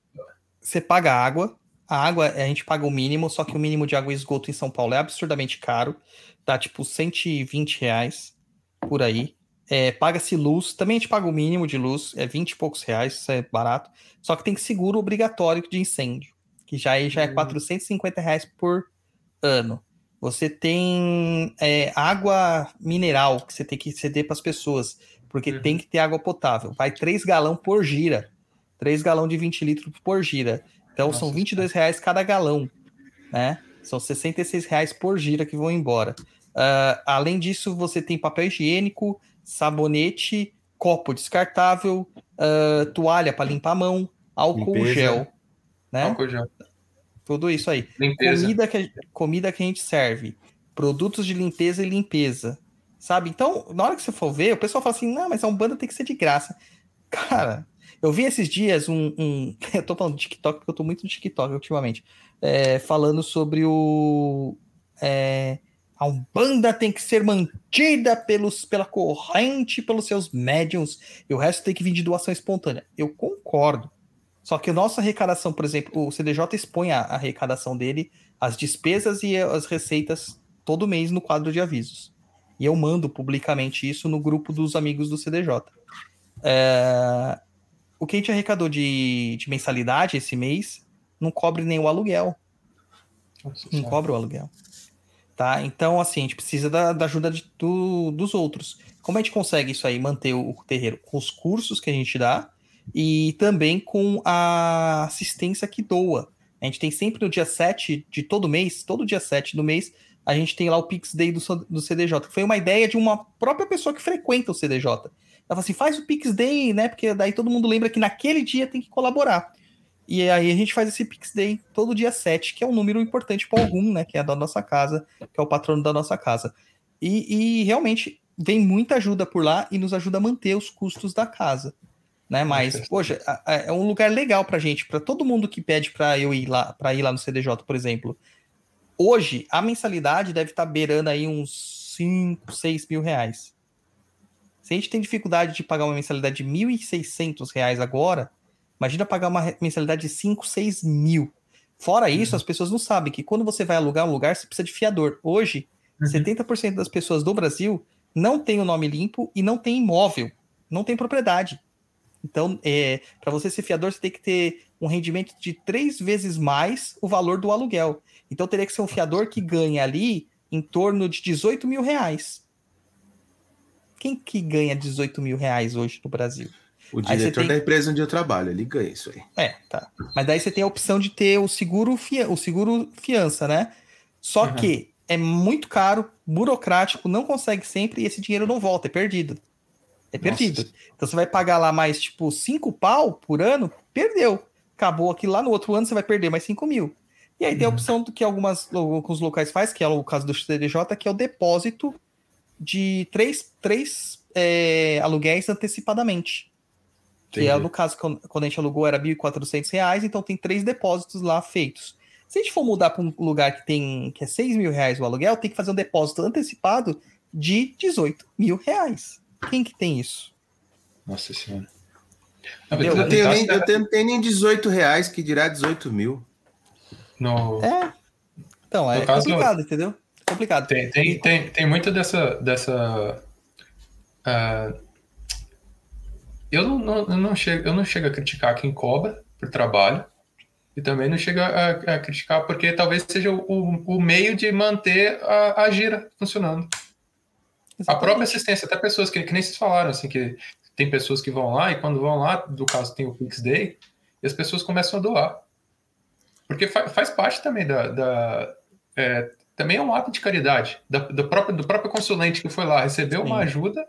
Você paga água, a água a gente paga o mínimo, só que o mínimo de água e esgoto em São Paulo é absurdamente caro, tá tipo 120 reais por aí. É, Paga-se luz, também a gente paga o mínimo de luz, é 20 e poucos reais, isso é barato. Só que tem seguro obrigatório de incêndio, que já, é- já é Hum. 450 reais por ano. Você tem é, água mineral que você tem que ceder para as pessoas, porque Uhum. tem que ter água potável. Vai 3 galão por gira. 3 galão de 20 litros por gira. Então Nossa são 22 reais cada galão, né? São 66 reais por gira que vão embora. Ah, além disso, você tem papel higiênico, sabonete, copo descartável, ah, toalha para limpar a mão, álcool Limpeza. gel, né? Álcool gel. Tudo isso aí. Limpeza. Comida que, comida que a gente serve, produtos de limpeza e limpeza, sabe? Então, na hora que você for ver, o pessoal fala assim, não, mas a Umbanda tem que ser de graça. Cara, eu vi esses dias um... um- <laughs> eu tô falando de TikTok porque eu tô muito no TikTok ultimamente, é, falando sobre o... é, a Umbanda tem que ser mantida pelos, pela corrente, pelos seus médiums, e o resto tem que vir de doação espontânea. Eu concordo. Só que nossa arrecadação, por exemplo, o CDJ expõe a a arrecadação dele, as despesas e as receitas todo mês no quadro de avisos. E eu mando publicamente isso no grupo dos amigos do CDJ. É, O que a gente arrecadou de, de mensalidade esse mês não cobre nem o aluguel Nossa não cobra o aluguel. Tá? Então, assim, a gente precisa da, da ajuda de- do- dos outros. Como a gente consegue isso aí, manter o, o terreiro? Com os cursos que a gente dá e também com a assistência que doa. A gente tem sempre no dia 7 de todo mês, todo dia 7 do mês, a gente tem lá o Pix Day do, do CDJ, que foi uma ideia de uma própria pessoa que frequenta o CDJ. Ela falou assim: faz o Pix Day, né? Porque daí todo mundo lembra que naquele dia tem que colaborar. E aí a gente faz esse Pix Day todo dia 7, que é um número importante para algum, né? Que é da nossa casa, que é o patrono da nossa casa. E, e realmente vem muita ajuda por lá e nos ajuda a manter os custos da casa. Né? Mas, poxa, é um lugar legal pra gente, para todo mundo que pede para eu ir lá, para ir lá no CDJ, por exemplo. Hoje, a mensalidade deve estar beirando aí uns 5, 6 mil reais. Se a gente tem dificuldade de pagar uma mensalidade de 1.600 reais agora, imagina pagar uma mensalidade de 5, 6 mil. Fora isso, as pessoas não sabem que quando você vai alugar um lugar, você precisa de fiador. Hoje, Uhum. 70% das pessoas do Brasil não tem o nome limpo e não tem imóvel, não tem propriedade. Então, é, para você ser fiador, você tem que ter um rendimento de três vezes mais o valor do aluguel. Então, teria que ser um fiador que ganha ali em torno de 18 mil reais. Quem que ganha 18 mil reais hoje no Brasil? O diretor tem... da empresa onde eu trabalho, ele ganha isso aí. É, tá. Mas daí você tem a opção de ter o seguro, fia... o seguro fiança, né? Só uhum. que é muito caro, burocrático, não consegue sempre e esse dinheiro não volta, é perdido. É perdido. Nossa. Então você vai pagar lá mais, tipo, 5 pau por ano, perdeu. Acabou aqui lá no outro ano, você vai perder mais 5 mil. E aí uhum. tem a uhum. opção do que algumas, alguns locais faz, que é o caso do CDJ, que é o depósito de três, três é, aluguéis antecipadamente. Que é no caso, quando a gente alugou era R$ 1.400, então tem três depósitos lá feitos. Se a gente for mudar para um lugar que tem que é 6 mil reais o aluguel, tem que fazer um depósito antecipado de 18 mil reais. Quem que tem isso? Nossa senhora. Não, eu, eu, tenho nem, eu tenho, tenho nem 18 reais, que dirá 18 mil. No... É. Então, é caso, complicado, entendeu? Complicado. Tem, tem, tem, tem muito dessa. dessa uh, eu, não, não, eu, não chego, eu não chego a criticar quem cobra por trabalho. E também não chega a, a criticar porque talvez seja o, o meio de manter a, a gira funcionando. Exatamente. A própria assistência, até pessoas que, que nem vocês falaram, assim, que tem pessoas que vão lá e quando vão lá, do caso tem o Pix Day, e as pessoas começam a doar. Porque fa faz parte também da. da é, também é um ato de caridade da, do, próprio, do próprio consulente que foi lá, recebeu Sim. uma ajuda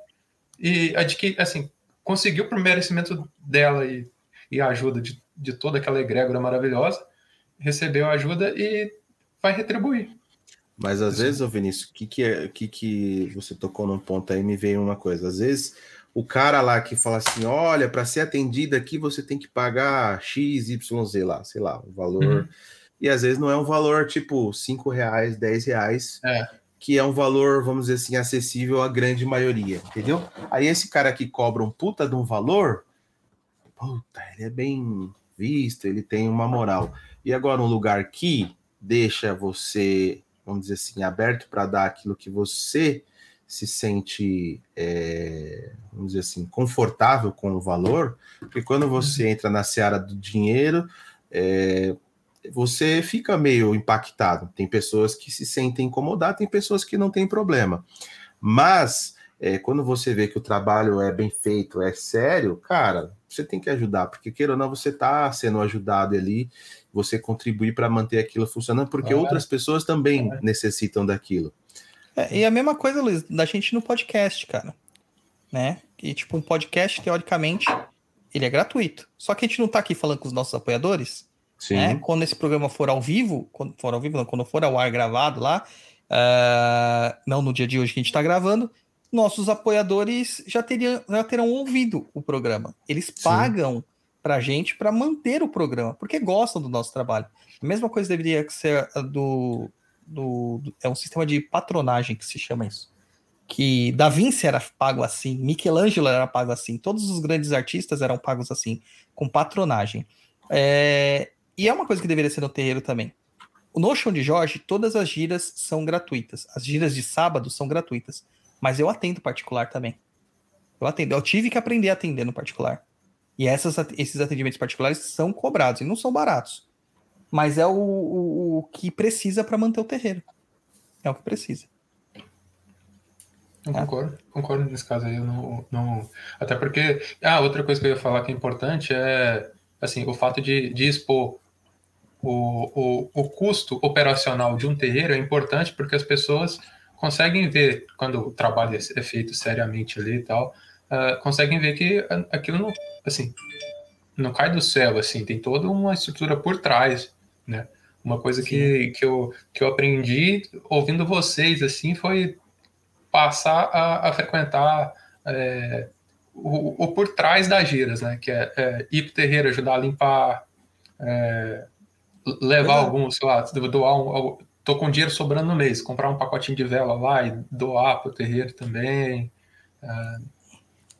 e adquire, assim, conseguiu por merecimento dela e, e a ajuda de de toda aquela egrégora maravilhosa, recebeu ajuda e vai retribuir. Mas às vezes, ô Vinícius, o que, que, é, que, que você tocou num ponto aí, me veio uma coisa. Às vezes, o cara lá que fala assim: olha, para ser atendido aqui você tem que pagar X, Y, Z lá, sei lá, o valor. Uhum. E às vezes não é um valor tipo 5 reais, 10 reais, é. que é um valor, vamos dizer assim, acessível à grande maioria, entendeu? Aí esse cara que cobra um puta de um valor, puta, ele é bem visto, ele tem uma moral. E agora, um lugar que deixa você, vamos dizer assim, aberto para dar aquilo que você se sente, é, vamos dizer assim, confortável com o valor, porque quando você uhum. entra na seara do dinheiro, é, você fica meio impactado. Tem pessoas que se sentem incomodadas, tem pessoas que não têm problema. Mas é, quando você vê que o trabalho é bem feito, é sério, cara, você tem que ajudar, porque queira ou não, você está sendo ajudado ali, você contribuir para manter aquilo funcionando, porque outras pessoas também necessitam daquilo. É, e a mesma coisa, Luiz, da gente no podcast, cara. Né? E tipo, um podcast, teoricamente, ele é gratuito. Só que a gente não está aqui falando com os nossos apoiadores. Sim. Né? Quando esse programa for ao vivo, quando for ao vivo, não, quando for ao ar gravado lá, uh, não no dia de hoje que a gente está gravando, nossos apoiadores já, teriam, já terão ouvido o programa. Eles pagam para a gente para manter o programa, porque gostam do nosso trabalho. A mesma coisa deveria ser do, do, do, É um sistema de patronagem que se chama isso. Que Da Vinci era pago assim, Michelangelo era pago assim, todos os grandes artistas eram pagos assim, com patronagem. É, e é uma coisa que deveria ser no terreiro também. No Chão de Jorge, todas as giras são gratuitas. As giras de sábado são gratuitas. Mas eu atendo particular também. Eu atendo. Eu tive que aprender a atender no particular. E essas, esses atendimentos particulares são cobrados e não são baratos. Mas é o, o, o que precisa para manter o terreiro. É o que precisa. Eu concordo, concordo nesse caso aí. Não, não... Até porque. Ah, outra coisa que eu ia falar que é importante é assim, o fato de, de expor o, o, o custo operacional de um terreiro é importante porque as pessoas conseguem ver, quando o trabalho é feito seriamente ali e tal, uh, conseguem ver que aquilo não, assim, não cai do céu, assim, tem toda uma estrutura por trás, né? Uma coisa que, que, eu, que eu aprendi ouvindo vocês, assim, foi passar a, a frequentar é, o, o, por trás das giras, né? Que é, é ir para o terreiro, ajudar a limpar, é, levar algum, sei lá, doar um, tô com dinheiro sobrando no mês, comprar um pacotinho de vela lá e doar para o terreiro também. Uh,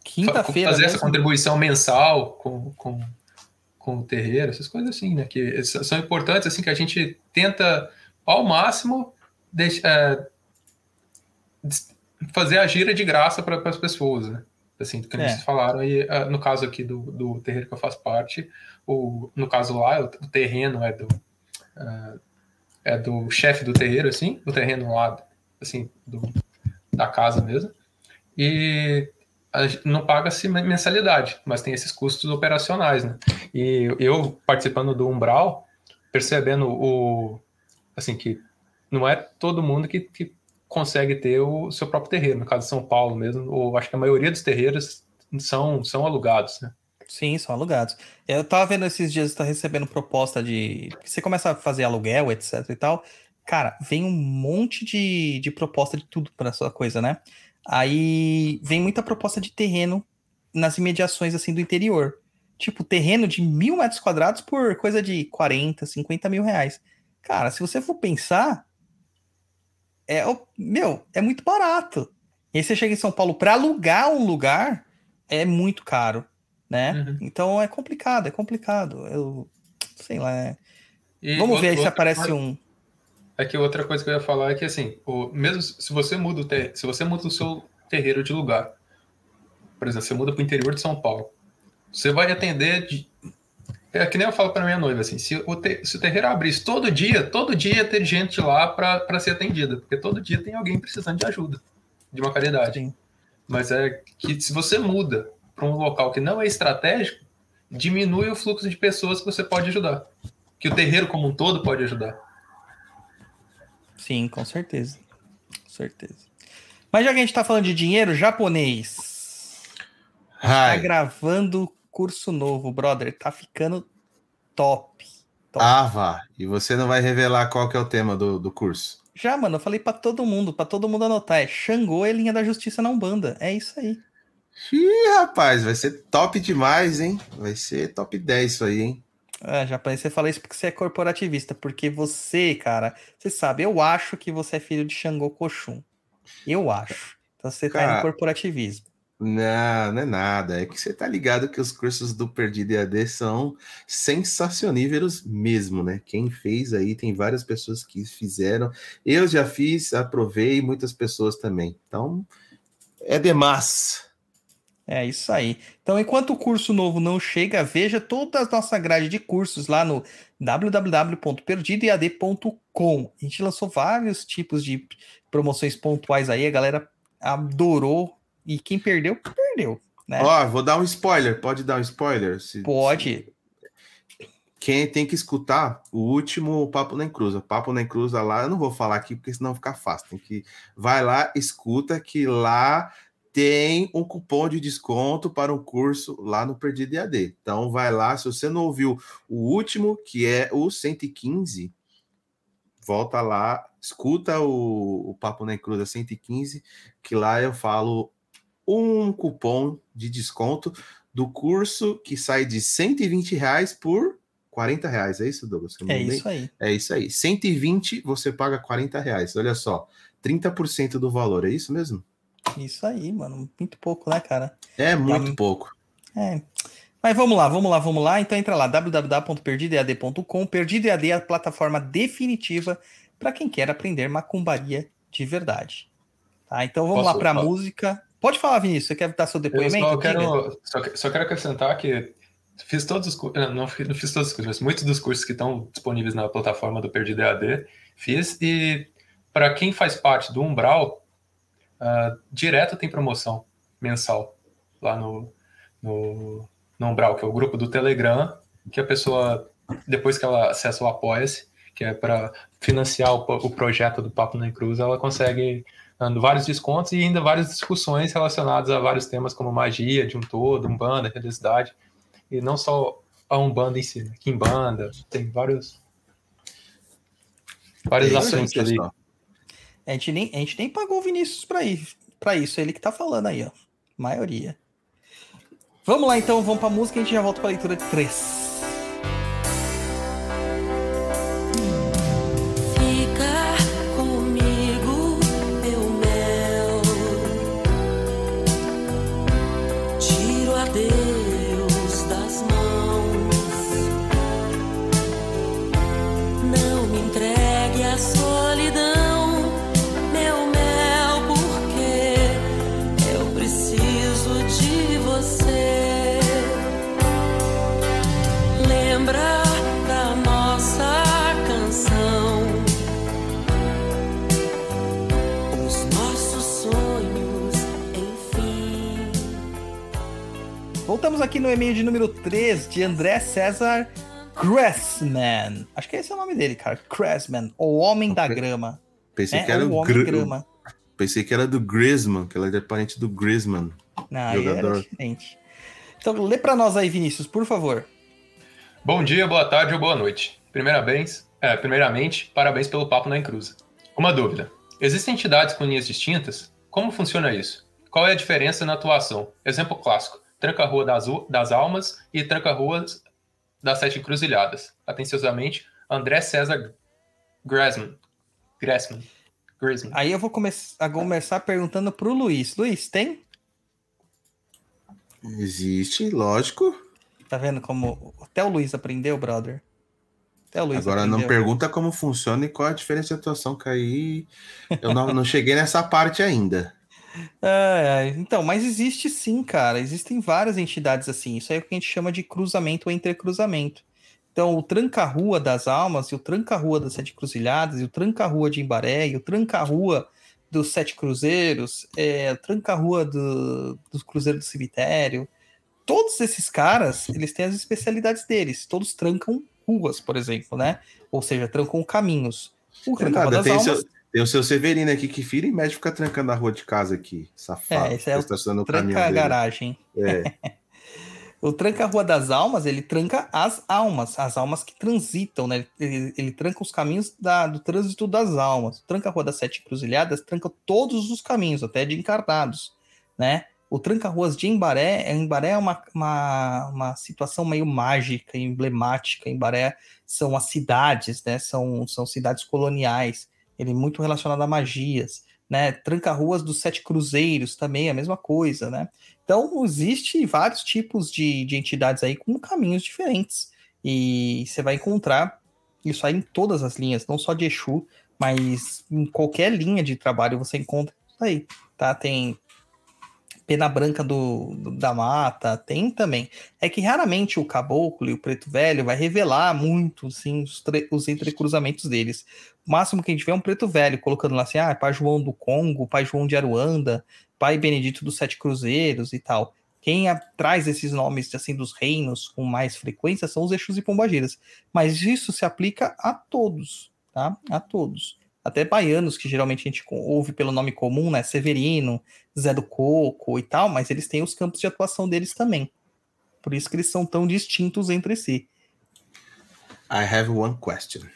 Quinta-feira. Fazer mesmo. essa contribuição mensal com, com, com o terreiro, essas coisas assim, né? Que são importantes, assim, que a gente tenta ao máximo deixar, é, fazer a gira de graça para as pessoas, né? assim, que É. vocês falaram. E ah, no caso aqui do, do terreiro que eu faço parte, o, no caso lá, o, o terreno é do ah, é do chefe do terreiro, assim, o terreno lá, assim, do, da casa mesmo. E não paga-se mensalidade, mas tem esses custos operacionais, né? E eu participando do Umbral, percebendo o assim que não é todo mundo que, que consegue ter o seu próprio terreiro. No caso de São Paulo mesmo, ou acho que a maioria dos terreiros são, são alugados, né? Sim, são alugados. Eu tava vendo esses dias, tá recebendo proposta de. Você começa a fazer aluguel, etc e tal. Cara, vem um monte de, de proposta de tudo para sua coisa, né? Aí vem muita proposta de terreno nas imediações assim do interior. Tipo, terreno de mil metros quadrados por coisa de 40, 50 mil reais. Cara, se você for pensar, é, meu, é muito barato. E aí você chega em São Paulo para alugar um lugar, é muito caro, né? Uhum. Então é complicado, é complicado. Eu sei lá. é- Vamos ver aí se aparece coisa- um. É que outra coisa que eu ia falar é que assim, o, mesmo se você muda o ter, se você muda o seu terreiro de lugar, por exemplo, você muda para o interior de São Paulo, você vai atender de, é que nem eu falo para minha noiva assim, se o, te- se o terreiro abrisse todo dia, todo dia ia ter gente lá para ser atendida, porque todo dia tem alguém precisando de ajuda, de uma caridade. Sim. Mas é que se você muda para um local que não é estratégico, diminui o fluxo de pessoas que você pode ajudar, que o terreiro como um todo pode ajudar. Sim, com certeza. Com certeza. Mas já que a gente tá falando de dinheiro, japonês. Tá gravando curso novo, brother. Tá ficando top. top. ah, vá. E você não vai revelar qual que é o tema do, do curso. Já, mano, eu falei pra todo mundo, pra todo mundo anotar. É Xangô é linha da justiça na Umbanda. É isso aí. Ih, rapaz, vai ser top demais, hein? Vai ser top 10 isso aí, hein? Ah, japonês, você fala isso porque você é corporativista. Porque você, cara, você sabe, eu acho que você é filho de Xangô Koshun. Eu acho. Então você tá aí no Cara, corporativismo. Não, não é nada. É que você tá ligado que os cursos do Perdido EAD são sensacioníveros mesmo, né? Quem fez aí, tem várias pessoas que fizeram. Eu já fiz, aprovei, muitas pessoas também. Então, é demais. É isso aí. Então, enquanto o curso novo não chega, veja toda a nossa grade de cursos lá no www.perdidoead.com. A gente lançou vários tipos de promoções pontuais aí, a galera adorou. E quem perdeu, perdeu. Né? Ó, vou dar um spoiler. Pode dar um spoiler? Se- Pode. Quem tem que escutar o último Papo Nem Cruza. Papo Nem Cruza lá, eu não vou falar aqui porque senão fica fácil. Tem que vai lá, escuta que lá tem um cupom de desconto para um curso lá no Perdido EAD. Então vai lá, se você não ouviu o último, que é o 115, volta lá, escuta o, o Papo Nem Cruza 115, que lá eu falo um cupom de desconto do curso que sai de 120 reais por 40 reais. É isso, Douglas? É isso aí. É isso aí. 120 você paga 40 reais. Olha só, 30% do valor. É isso mesmo? Isso aí, mano. Muito pouco, né, cara? É muito Tá. pouco. É. Mas vamos lá, vamos lá, vamos lá. Então entra lá, www.perdidoead.com. Perdido EAD é a plataforma definitiva para quem quer aprender macumbaria de verdade. Tá? Então vamos Posso- lá para a música. Pode falar, Vinícius, você quer dar seu Eu depoimento? só Diga. quero, só, que- só quero acrescentar que fiz todos os cursos, não, não fiz todos os cursos, mas muitos dos cursos que estão disponíveis na plataforma do Perdido EAD, fiz e para quem faz parte do Umbral, ah, direto tem promoção mensal lá no, no, no Umbral, que é o grupo do Telegram, que a pessoa, depois que ela acessa o Apoia-se, que é para financiar o, o projeto do Papo na Cruz, ela consegue dando vários descontos e ainda várias discussões relacionadas a vários temas como magia de um todo, umbanda, religiosidade, e não só a umbanda em si, né? Kimbanda, tem vários É aí, assuntos ali. A gente nem, a gente nem pagou o Vinícius para ir, para isso, é ele que tá falando aí, ó. Maioria. Vamos lá então, vamos pra música e a gente já volta pra leitura de três Voltamos aqui no e-mail de número 3 de André César Cressman. Acho que esse é o nome dele, cara. Cressman, o homem da grama. Pensei É, que era o homem Gr- grama. Pensei que era do Griezmann, que ela é parente do Griezmann. Não, era Jogador. diferente. Então, lê pra nós aí, Vinícius, por favor. Bom dia, boa tarde ou boa noite. Primeiramente, é, primeiramente, parabéns pelo papo na Encruza. Uma dúvida. Existem entidades com linhas distintas? Como funciona isso? Qual é a diferença na atuação? Exemplo clássico. Tranca-rua das, das Almas e Tranca-ruas das Sete Encruzilhadas. Atenciosamente, André César Gressman. Gressman. Gressman. Aí eu vou come a começar perguntando pro Luiz. Luiz, tem? Existe, lógico. Tá vendo como até o Luiz aprendeu, brother? Até o Luiz Agora não aprendeu. pergunta como funciona e qual a diferença de atuação, que aí eu não, não cheguei nessa parte ainda. Ai. Então, mas existe sim, cara. Existem várias entidades assim. Isso aí é o que a gente chama de cruzamento ou entrecruzamento. Então, o tranca-rua das almas, e o tranca-rua das sete cruzilhadas, e o tranca-rua de Imbaré, e o tranca-rua dos sete cruzeiros, é, o tranca-rua do, dos cruzeiros do cemitério. Todos esses caras, eles têm as especialidades deles. Todos trancam ruas, por exemplo, né? Ou seja, trancam caminhos. O tranca-rua das almas seu, tem o seu Severino aqui que vira e mede fica trancando a rua de casa aqui, safado. É, esse é o <laughs> tranca a garagem. É. O tranca-rua das almas, ele tranca as almas, as almas que transitam, né? Ele, ele tranca os caminhos da- do trânsito das almas. O tranca-rua das sete encruzilhadas tranca todos os caminhos, até de encarnados, né? O tranca-ruas de Embaré, Embaré é uma, uma, uma situação meio mágica, emblemática. Embaré são as cidades, né? São, são cidades coloniais. Ele é muito relacionado a magias, né? Tranca-ruas dos sete cruzeiros também, é a mesma coisa, né? Então, existe vários tipos de, de entidades aí com caminhos diferentes. E você vai encontrar isso aí em todas as linhas, não só de Exu, mas em qualquer linha de trabalho você encontra isso aí, tá? Tem pena branca do, do- da mata, tem também. É que raramente o caboclo e o preto velho vai revelar muito, sim, os, os entrecruzamentos deles. O máximo que a gente vê é um preto velho colocando lá assim, ah, pai João do Congo, pai João de Aruanda, pai Benedito dos Sete Cruzeiros e tal. Quem traz esses nomes assim dos reinos com mais frequência são os Exus e Pombagiras. Mas isso se aplica a todos, tá? A todos. Até baianos, que geralmente a gente ouve pelo nome comum, né? Severino, Zé do Coco e tal, mas eles têm os campos de atuação deles também. Por isso que eles são tão distintos entre si. I have one question.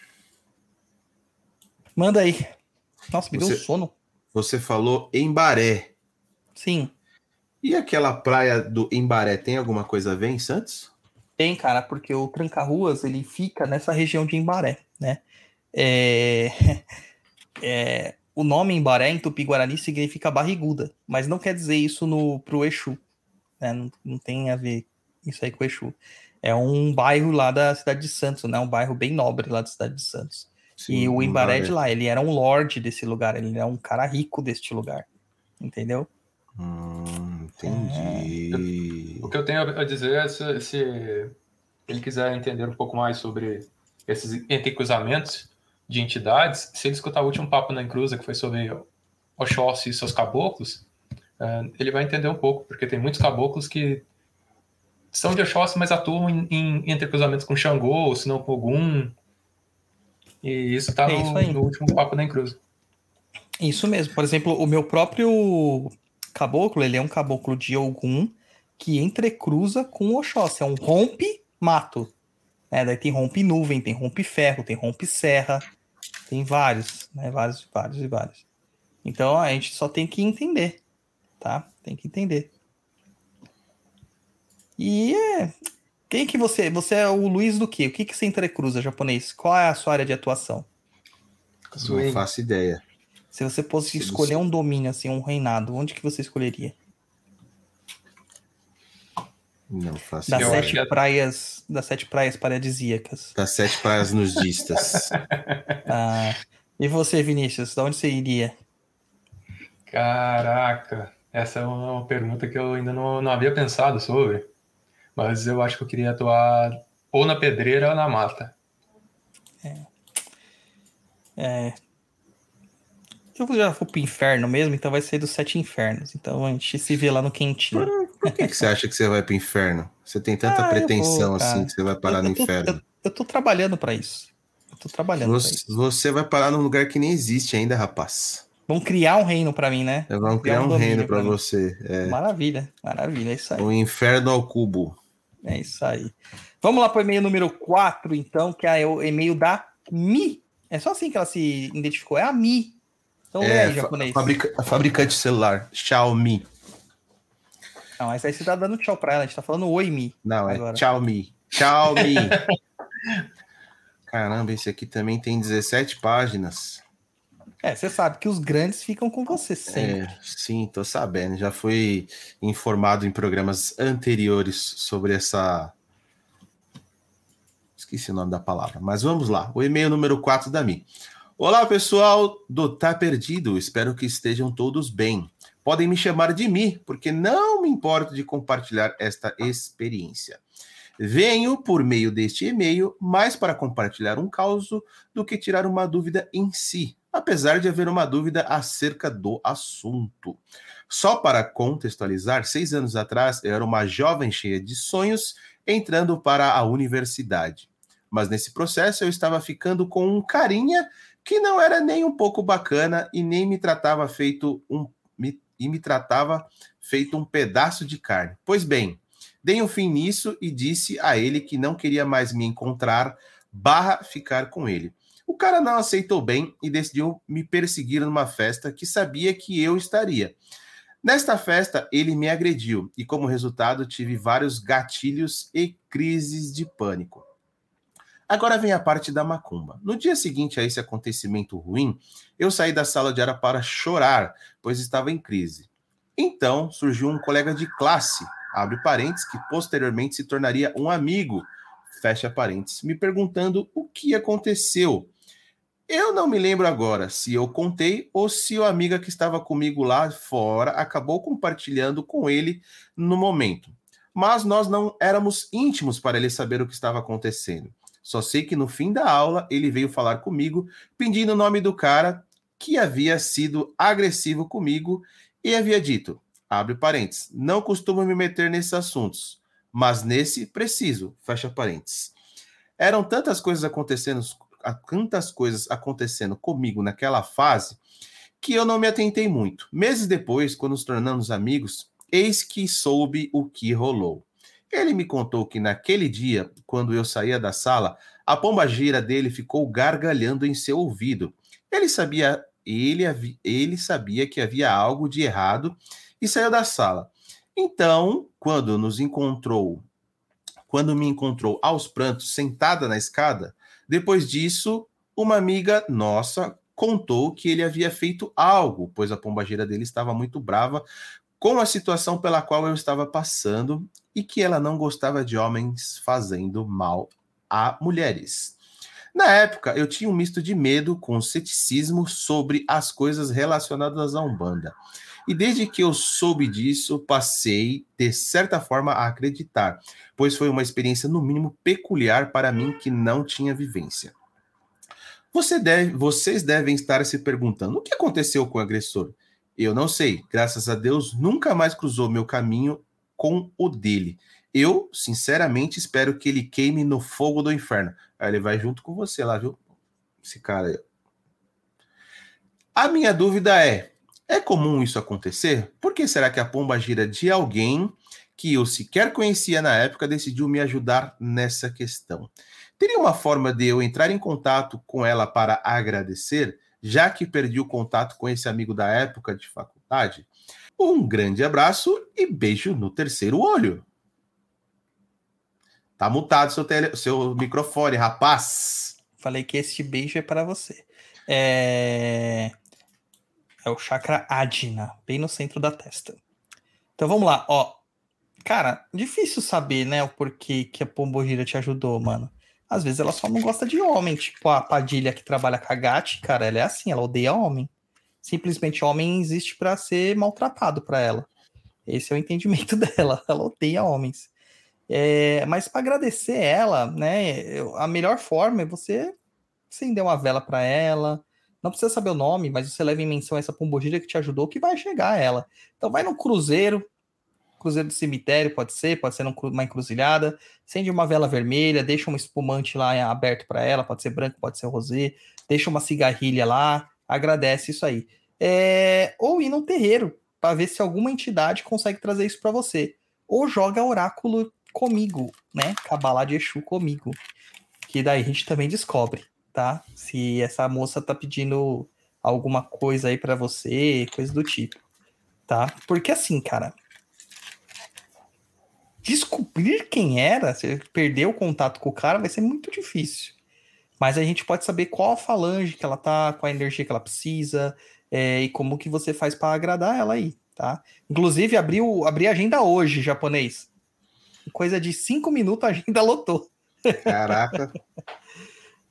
Manda aí. Nossa, me deu Você- um sono. Você falou Embaré. Sim. E aquela praia do Embaré tem alguma coisa a ver em Santos? Tem, cara, porque o Tranca-Ruas, ele fica nessa região de Embaré, né? É... <laughs> é, O nome Embaré, em Tupi-Guarani, significa barriguda, mas não quer dizer isso no, pro Exu, né? Não, não tem a ver isso aí com o Exu. É um bairro lá da cidade de Santos, né? Um bairro bem nobre lá da cidade de Santos. E o Embaré é de lá, ele era um lord desse lugar, ele era um cara rico deste lugar, entendeu? Hum, entendi. O que eu tenho a dizer é se, se ele quiser entender um pouco mais sobre esses entrecruzamentos de entidades, se ele escutar o último papo na Encruza, que foi sobre Oxóssi e seus caboclos, eh, ele vai entender um pouco, porque tem muitos caboclos que são de Oxóssi, mas atuam em, em entrecruzamentos com Xangô, ou se não com Ogum. E isso tá É isso no, aí. no último papo na Encruza. Isso mesmo. Por exemplo, o meu próprio caboclo, ele é um caboclo de Ogum que entrecruza com Oxóssi. É um rompe-mato. né? daí tem rompe-nuvem, tem rompe-ferro, tem rompe-serra. Tem vários, né? Vários, vários e vários. Então a gente só tem que entender, tá? Tem que entender. E é... Quem que você... Você é o Luiz do quê? O que que você entrecruza, japonês? Qual é a sua área de atuação? Não faço ideia. Se você fosse Se escolher você- um domínio, assim, um reinado, onde que você escolheria? Não faço Das ideia. sete praias, das sete praias paradisíacas. Das sete praias nudistas. <laughs> Ah, e você, Vinícius, de onde você iria? Caraca, essa é uma pergunta que eu ainda não, não havia pensado sobre. Mas eu acho que eu queria atuar ou na pedreira ou na mata. É, eu já vou pro inferno mesmo, então vai ser dos sete infernos. Então a gente se vê lá no quentinho. Por que, que você acha que você vai pro inferno? Você tem tanta Ah, pretensão vou, assim que você vai parar no eu, tô, inferno. eu, eu tô trabalhando pra isso. Eu tô trabalhando pra Você, isso. você vai parar num lugar que nem existe ainda, rapaz. Vão criar um reino pra mim, né? Vão Criar criar um um reino mim. você. É, Maravilha, maravilha, é isso aí. o inferno ao cubo. É isso aí. Vamos lá pro e-mail número 4, então, que é o e-mail da Mi. É só assim que ela se identificou, é a Mi. Então, lê É, fa- japonês. fabrica- fabricante celular, Xiaomi. Não, mas aí você tá dando tchau pra ela, a gente tá falando oi, Mi. Não, é Agora. Xiaomi. Xiaomi. <laughs> Caramba, esse aqui também tem 17 páginas. É, você sabe que os grandes ficam com você sempre. É, sim, tô sabendo. Já fui informado em programas anteriores sobre essa. Esqueci o nome da palavra, mas vamos lá. O e-mail número 4 da Mi. Olá, pessoal do Tá Perdido. Espero que estejam todos bem. Podem me chamar de Mi, porque não me importo de compartilhar esta experiência. Venho por meio deste e-mail mais para compartilhar um caos do que tirar uma dúvida em si, apesar de haver uma dúvida acerca do assunto. Só para contextualizar, seis anos atrás eu era uma jovem cheia de sonhos entrando para a universidade. Mas nesse processo eu estava ficando com um carinha que não era nem um pouco bacana e nem me tratava feito um me, e me tratava feito um pedaço de carne. Pois bem, dei um fim nisso e disse a ele que não queria mais me encontrar barra ficar com ele. O cara não aceitou bem e decidiu me perseguir numa festa que sabia que eu estaria. Nesta festa, ele me agrediu e, como resultado, tive vários gatilhos e crises de pânico. Agora vem a parte da macumba. No dia seguinte a esse acontecimento ruim, eu saí da sala de aula para chorar, pois estava em crise. Então surgiu um colega de classe, abre parênteses, que posteriormente se tornaria um amigo, fecha parênteses, me perguntando o que aconteceu. Eu não me lembro agora se eu contei ou se a amiga que estava comigo lá fora acabou compartilhando com ele no momento. Mas nós não éramos íntimos para ele saber o que estava acontecendo. Só sei que no fim da aula ele veio falar comigo, pedindo o nome do cara que havia sido agressivo comigo e havia dito, abre parênteses, não costumo me meter nesses assuntos, mas nesse preciso, fecha parênteses. Eram tantas coisas acontecendo, tantas coisas acontecendo comigo naquela fase que eu não me atentei muito. Meses depois, quando nos tornamos amigos, eis que soube o que rolou. Ele me contou que naquele dia, quando eu saía da sala, a pombagira dele ficou gargalhando em seu ouvido. Ele sabia, ele, ele sabia que havia algo de errado e saiu da sala. Então, quando nos encontrou, quando me encontrou aos prantos sentada na escada, depois disso, uma amiga nossa contou que ele havia feito algo, pois a pombagira dele estava muito brava com a situação pela qual eu estava passando e que ela não gostava de homens fazendo mal a mulheres. Na época, eu tinha um misto de medo com ceticismo sobre as coisas relacionadas à Umbanda. E desde que eu soube disso, passei, de certa forma, a acreditar, pois foi uma experiência, no mínimo, peculiar para mim que não tinha vivência. Você deve, vocês devem estar se perguntando: o que aconteceu com o agressor? Eu não sei. Graças a Deus, nunca mais cruzou meu caminho com o dele. Eu, sinceramente, espero que ele queime no fogo do inferno. Aí ele vai junto com você lá, viu? Esse cara aí. A minha dúvida é: é comum isso acontecer? Por que será que a pomba gira de alguém que eu sequer conhecia na época decidiu me ajudar nessa questão? Teria uma forma de eu entrar em contato com ela para agradecer, já que perdi o contato com esse amigo da época de faculdade? Um grande abraço e beijo no terceiro olho. Tá mutado seu, tele... seu microfone, rapaz. Falei que esse beijo é para você. É... é o chakra Adina, bem no centro da testa. Então vamos lá, ó. Cara, difícil saber, né, o porquê que a Pombogira te ajudou, mano. Às vezes ela só não gosta de homem, tipo a Padilha que trabalha com a Gatti, cara, ela é assim, ela odeia homem. Simplesmente homem existe para ser maltratado para ela. Esse é o entendimento <laughs> dela, ela odeia homens. É, mas para agradecer ela, né, a melhor forma é você acender uma vela para ela. Não precisa saber o nome, mas você leva em menção essa pombogira que te ajudou, que vai chegar a ela. Então vai no cruzeiro, cruzeiro do cemitério, pode ser, pode ser uma encruzilhada. Acende uma vela vermelha, deixa um espumante lá em- aberto para ela, pode ser branco, pode ser rosé. Deixa uma cigarrilha lá, agradece isso aí. É, ou ir num terreiro para ver se alguma entidade consegue trazer isso para você. Ou joga oráculo comigo, né? Cabalá de Exu comigo. Que daí a gente também descobre, tá? Se essa moça tá pedindo alguma coisa aí para você, coisa do tipo, tá? Porque assim, cara, descobrir quem era, você perdeu o contato com o cara, vai ser muito difícil. Mas a gente pode saber qual a falange que ela tá, qual a energia que ela precisa, é, e como que você faz para agradar ela aí, tá? Inclusive, abriu, abri a agenda hoje, japonês. Coisa de cinco minutos a agenda lotou. Caraca. <laughs>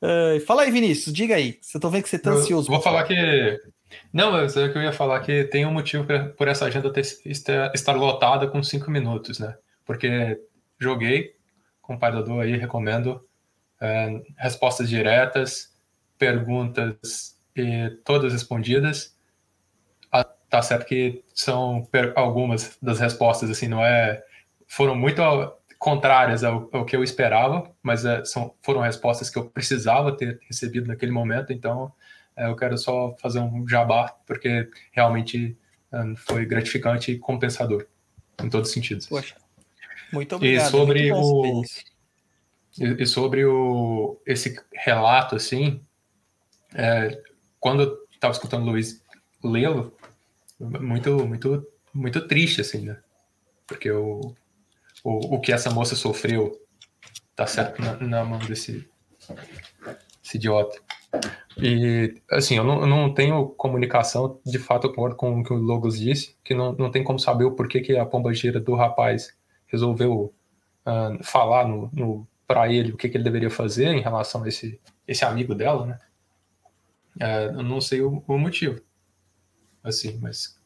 É, fala aí, Vinícius, diga aí. Você tô vendo que você tá Eu ansioso. Vou pra falar que. Não, é que eu ia falar que tem um motivo pra- por essa agenda ter- estar lotada com cinco minutos, né? Porque joguei com o pai Dodô aí, recomendo. é, respostas diretas, perguntas e todas respondidas. Ah, tá certo que são algumas das respostas, assim, não é. Foram muito contrárias ao, ao que eu esperava, mas é, são, foram respostas que eu precisava ter recebido naquele momento, então é, eu quero só fazer um jabá, porque realmente é, foi gratificante e compensador, em todos os sentidos. Poxa, muito obrigado. é sobre o-. E, e sobre o, esse relato, assim, é, quando eu estava escutando o Luiz lê-lo, muito, muito, muito triste, assim, né? Porque o, o, o que essa moça sofreu tá certo na, na mão desse, esse idiota. E, assim, eu não, eu não tenho comunicação, de fato, eu concordo com o que o Logos disse, que não, não tem como saber o porquê que a pomba gira do rapaz resolveu ah, falar no, no, para ele o que, que ele deveria fazer em relação a esse, esse amigo dela, né? É, eu não sei o, o motivo, assim, mas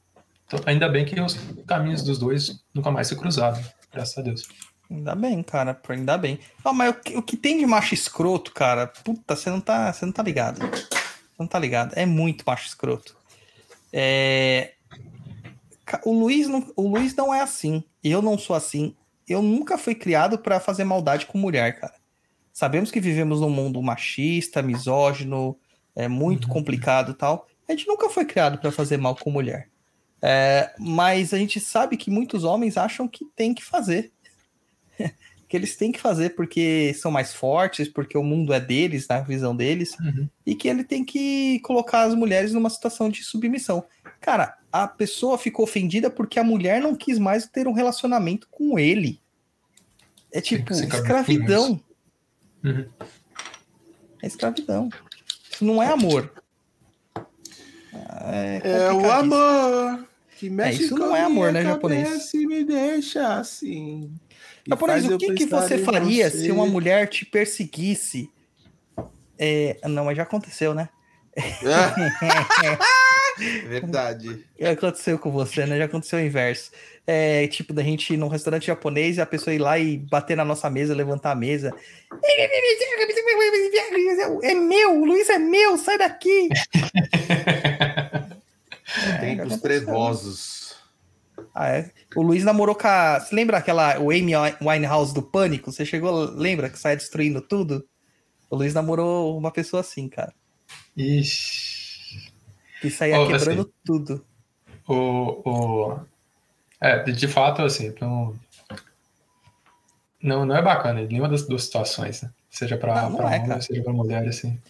então, ainda bem que os caminhos dos dois nunca mais se cruzaram, graças a Deus. Ainda bem, cara, ainda bem. Ah, mas o que, o que tem de macho escroto, cara, puta, você não tá, você não tá ligado. Você não tá ligado. É muito macho escroto. É... O Luiz, não, o Luiz não é assim. Eu não sou assim. Eu nunca fui criado pra fazer maldade com mulher, cara. Sabemos que vivemos num mundo machista, misógino, é muito Uhum. complicado e tal. A gente nunca foi criado pra fazer mal com mulher. É, mas a gente sabe que muitos homens acham que tem que fazer <laughs> que eles têm que fazer porque são mais fortes, porque o mundo é deles, na visão deles, Uhum. e que ele tem que colocar as mulheres numa situação de submissão. Cara, a pessoa ficou ofendida porque a mulher não quis mais ter um relacionamento com ele. É tipo escravidão. Uhum. É escravidão. Isso não é amor. É, É o amor que mexe isso com não é amor, né, japonês? me deixa assim. Japonês, o que, que você faria você. se uma mulher te perseguisse? É, não, mas já aconteceu, né? <laughs> Verdade. Que aconteceu com você, né? Já aconteceu o inverso. É, tipo, da gente ir num restaurante japonês e a pessoa ir lá e bater na nossa mesa, levantar a mesa. É meu, o Luiz é meu, sai daqui! <laughs> É, Tempos trevosos. Ah, é. O Luiz namorou com a. Você lembra aquela. O Amy Winehouse do Pânico? Você chegou, lembra que sai destruindo tudo? O Luiz namorou uma pessoa assim, cara. Ixi. Que saía Oh, quebrando assim. tudo. O, o... É, de, fato, assim, não, não, não é bacana em nenhuma das duas situações, né? Seja pra é, homem, seja pra mulher, assim.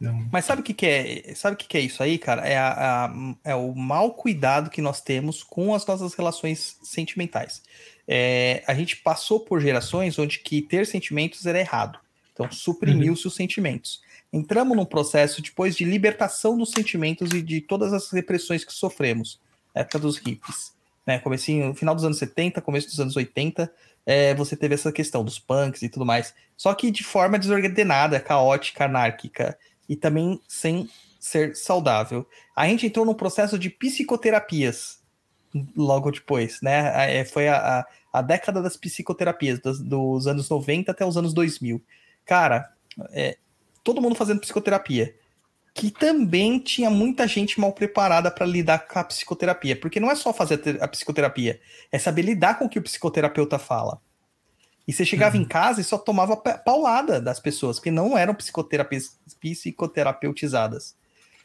Não... Mas sabe o que, que é? Sabe o que, que é isso aí, cara? É, a- a- é o mau cuidado que nós temos com as nossas relações sentimentais. É, a gente passou por gerações onde que ter sentimentos era errado. Então, suprimiu-se os sentimentos. Entramos num processo depois de libertação dos sentimentos e de todas as repressões que sofremos. Época dos hippies. Né? Comecinho, no final dos anos 70, começo dos anos 80, é, você teve essa questão dos punks e tudo mais. Só que de forma desordenada, caótica, anárquica e também sem ser saudável. A gente entrou num processo de psicoterapias logo depois, né? É, Foi a, a, a década das psicoterapias, dos, dos anos 90 até os anos 2000. Cara, é, todo mundo fazendo psicoterapia. que também tinha muita gente mal preparada para lidar com a psicoterapia, porque não é só fazer a te- a psicoterapia, é saber lidar com o que o psicoterapeuta fala. E você chegava em casa e só tomava pa- paulada das pessoas, que não eram psicoterapeutizadas.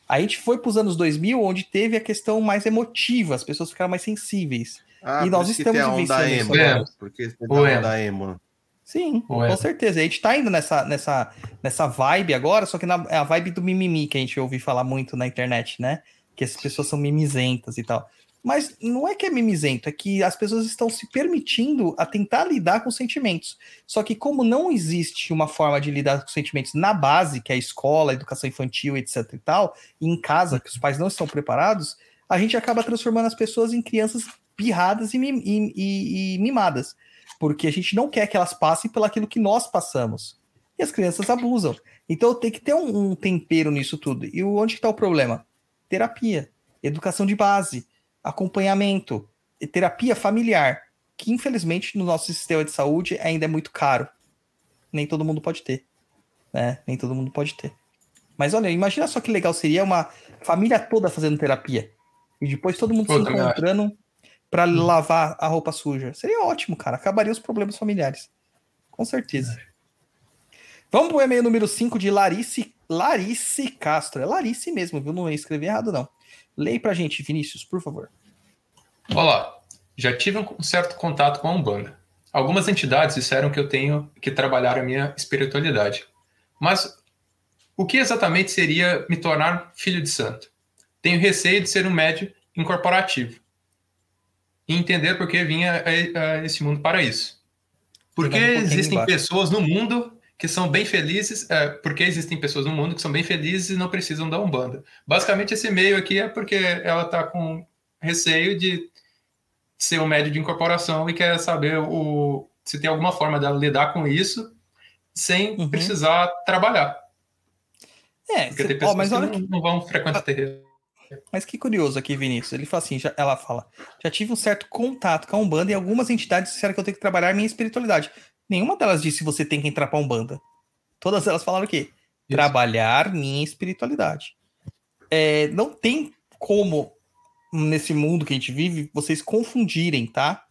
Aí a gente foi para os anos 2000, onde teve a questão mais emotiva, as pessoas ficaram mais sensíveis. Ah, E nós estamos tem a onda vivenciando emo. isso agora. Porque você O dá a emo. onda emo. Sim, Ou é? com certeza. A gente tá indo nessa, nessa, nessa vibe agora, só que na, é a vibe do mimimi que a gente ouve falar muito na internet, né? Que as pessoas são mimizentas e tal. Mas não é que é mimizento, é que as pessoas estão se permitindo a tentar lidar com sentimentos. Só que como não existe uma forma de lidar com sentimentos na base, que é a escola, a educação infantil, etc e tal, e em casa, que os pais não estão preparados, a gente acaba transformando as pessoas em crianças pirradas e, mim- e- e- e mimadas porque a gente não quer que elas passem pelo aquilo que nós passamos. E as crianças abusam. Então tem que ter um, um tempero nisso tudo. E onde está o problema? Terapia, educação de base, acompanhamento, e terapia familiar, que infelizmente no nosso sistema de saúde ainda é muito caro. Nem todo mundo pode ter. Né? Nem todo mundo pode ter. Mas olha, imagina só que legal seria uma família toda fazendo terapia. E depois todo mundo Pô, se encontrando para lavar a roupa suja. Seria ótimo, cara. Acabaria os problemas familiares. Com certeza. Vamos pro e-mail número 5 de Larice, Larice Castro. É Larice mesmo, viu? Não escrevi errado, não. Leia pra gente, Vinícius, por favor. Olá, já tive um certo contato com a Umbanda. Algumas entidades disseram que eu tenho que trabalhar a minha espiritualidade. Mas o que exatamente seria me tornar filho de santo? Tenho receio de ser um médio incorporativo e entender por que vinha a, a esse mundo para isso. Porque um existem pessoas no mundo que são bem felizes, é, porque existem pessoas no mundo que são bem felizes e não precisam da Umbanda. Basicamente, esse e-mail aqui é porque ela está com receio de ser um médio de incorporação e quer saber o, se tem alguma forma dela lidar com isso sem Uhum. precisar trabalhar. É, Porque cê- tem ó, pessoas mas que olha não, que, não vão frequentar terreiro. mas que curioso aqui, Vinícius. Ele fala assim, já- ela fala, já tive um certo contato com a Umbanda e algumas entidades disseram que eu tenho que trabalhar minha espiritualidade. Nenhuma delas disse você tem que entrar pra Umbanda. Todas elas falaram o quê? Trabalhar minha espiritualidade. É, não tem como, nesse mundo que a gente vive, vocês confundirem, tá?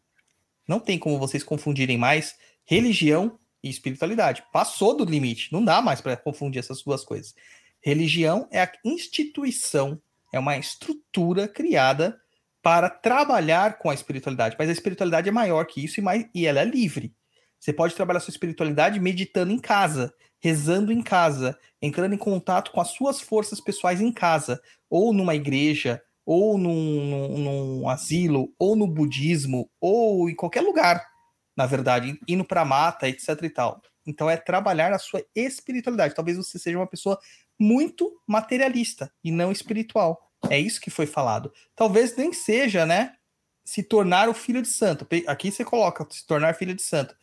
Não tem como vocês confundirem mais religião e espiritualidade. Passou do limite. Não dá mais para confundir essas duas coisas. Religião é a instituição, é uma estrutura criada para trabalhar com a espiritualidade. Mas a espiritualidade é maior que isso e, mais, e ela é livre. Você pode trabalhar sua espiritualidade meditando em casa, rezando em casa, entrando em contato com as suas forças pessoais em casa, ou numa igreja, ou num, num- num asilo, ou no budismo, ou em qualquer lugar, na verdade, indo para mata, etc e tal. Então é trabalhar a sua espiritualidade. Talvez você seja uma pessoa muito materialista e não espiritual. É isso que foi falado. Talvez nem seja, né? Se tornar o filho de santo. Aqui você coloca se tornar filho de santo.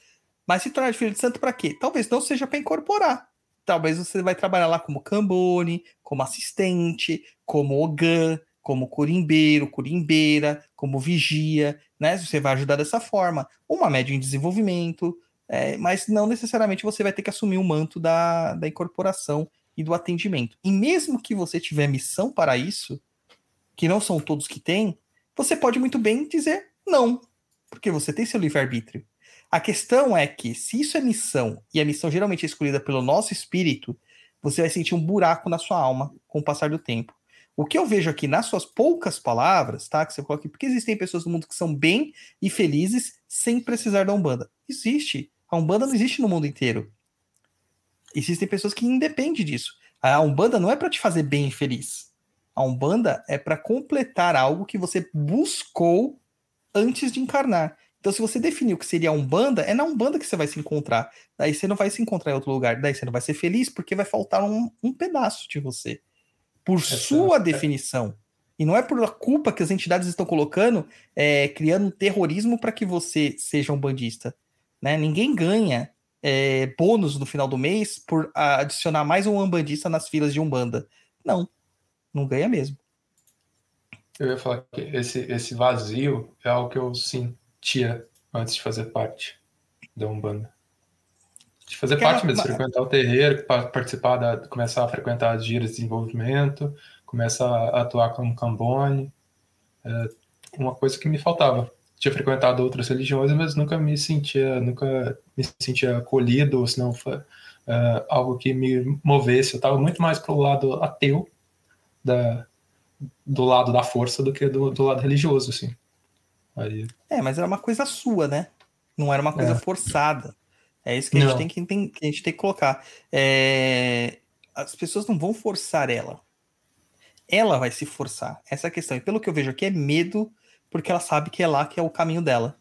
Mas se tornar filho de santo para quê? Talvez não seja para incorporar. Talvez você vai trabalhar lá como cambone, como assistente, como ogã, como curimbeiro, curimbeira, como vigia, né? Você vai ajudar dessa forma. Uma média em desenvolvimento, é, mas não necessariamente você vai ter que assumir o manto da, da incorporação e do atendimento. E mesmo que você tiver missão para isso, que não são todos que têm, você pode muito bem dizer não, porque você tem seu livre-arbítrio. A questão é que, se isso é missão, e a missão geralmente é escolhida pelo nosso espírito, você vai sentir um buraco na sua alma com o passar do tempo. O que eu vejo aqui nas suas poucas palavras, tá? Que você coloca aqui, porque existem pessoas no mundo que são bem e felizes sem precisar da Umbanda. Existe. A Umbanda não existe no mundo inteiro. Existem pessoas que independem disso. A Umbanda não é para te fazer bem e feliz. A Umbanda é para completar algo que você buscou antes de encarnar. Então, se você definiu que seria a Umbanda, é na Umbanda que você vai se encontrar. Daí você não vai se encontrar em outro lugar. Daí você não vai ser feliz porque vai faltar um, um pedaço de você. Por sua definição. E não é por culpa que as entidades estão colocando, é, criando um terrorismo para que você seja um bandista. Né? Ninguém ganha é, bônus no final do mês por adicionar mais um umbandista nas filas de Umbanda. Não, não ganha mesmo. Eu ia falar que esse, esse vazio é algo que eu sentia antes de fazer parte da Umbanda. De fazer parte mesmo, frequentar o terreiro, pa- participar da, começar a frequentar as giras de desenvolvimento, começar a atuar como cambone. É uma coisa que me faltava. Tinha frequentado outras religiões, mas nunca me sentia, nunca me sentia acolhido, ou se não foi é, algo que me movesse. Eu estava muito mais pro lado ateu da, do lado da força do que do, do lado religioso, assim. Aí, É, mas era uma coisa sua, né? Não era uma coisa É. forçada. É isso que a gente tem que, enten- que a gente tem que colocar. É, As pessoas não vão forçar ela. Ela vai se forçar. Essa é a questão. E pelo que eu vejo aqui é medo, porque ela sabe que é lá que é o caminho dela.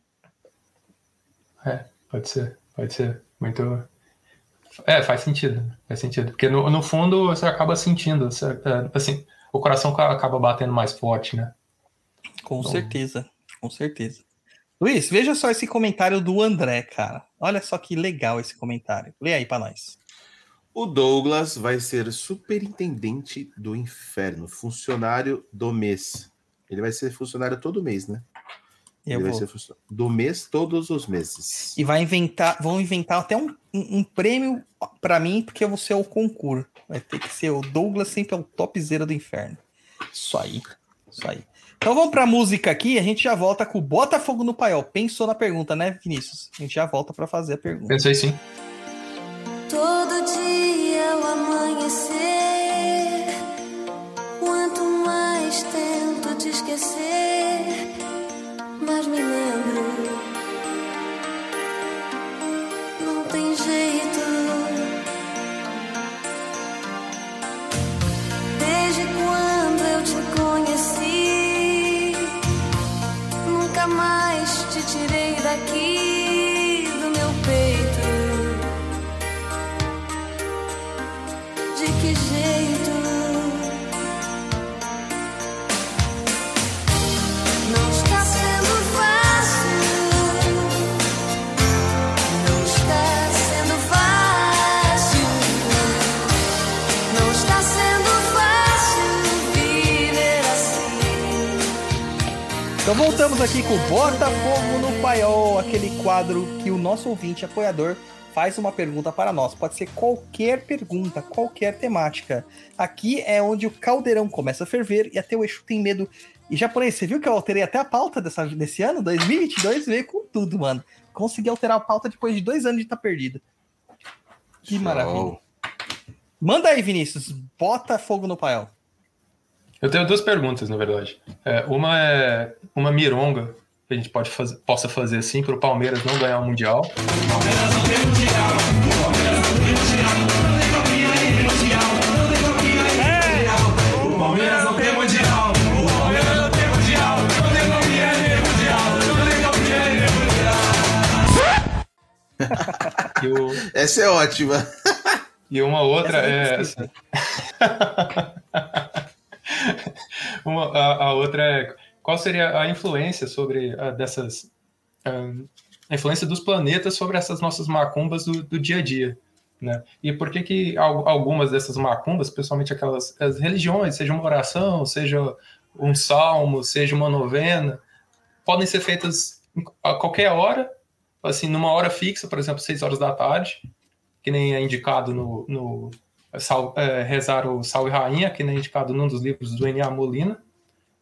É, pode ser, pode ser. Muito. É, faz sentido. Faz sentido. Porque no, no fundo você acaba sentindo, você, é, assim, o coração ca- acaba batendo mais forte, né? Com Então- certeza. Com certeza. Luiz, veja só esse comentário do André, cara. Olha só que legal esse comentário. Lê aí pra nós. O Douglas vai ser superintendente do inferno, funcionário do mês. Ele vai ser funcionário todo mês, né? Eu Ele vai vou. ser funcionário do mês, todos os meses. E vai inventar, vão inventar até um, um, um prêmio pra mim, porque eu vou ser o concurso. Vai ter que ser o Douglas sempre é o topzera do inferno. Isso aí. Isso aí. Então vamos pra música aqui, a gente já volta com o Botafogo no Paiol. Pensou na pergunta, né, Vinícius? A gente já volta pra fazer a pergunta. Pensei sim. Todo dia ao amanhecer, quanto mais tento te esquecer, aquí. Aqui com Botafogo no Paiol, aquele quadro que o nosso ouvinte apoiador faz uma pergunta para nós. Pode ser qualquer pergunta, qualquer temática. Aqui é onde o caldeirão começa a ferver e até o Exu tem medo. E japonês, você viu que eu alterei até a pauta dessa, desse ano? 2022 veio com tudo, mano. Consegui alterar a pauta depois de dois anos de estar perdida. Que Show. maravilha. Manda aí, Vinícius. Bota fogo no paiol. Eu tenho duas perguntas, na verdade. É, uma é uma mironga que a gente pode fazer, possa fazer assim para o Palmeiras não ganhar o Mundial. E, o- Essa é ótima. e uma outra Essa eu é. esqueci. <laughs> Uma- a, a outra é qual seria a influência sobre ah, dessas a influência dos planetas sobre essas nossas macumbas do, do dia a dia, né? E por que que al- algumas dessas macumbas, principalmente aquelas as religiões, seja uma oração, seja um salmo, seja uma novena, podem ser feitas a qualquer hora, assim, numa hora fixa, por exemplo, seis horas da tarde, que nem é indicado no, no sal, é, rezar o Sal e Rainha, que nem é indicado num dos livros do N.A. Molina,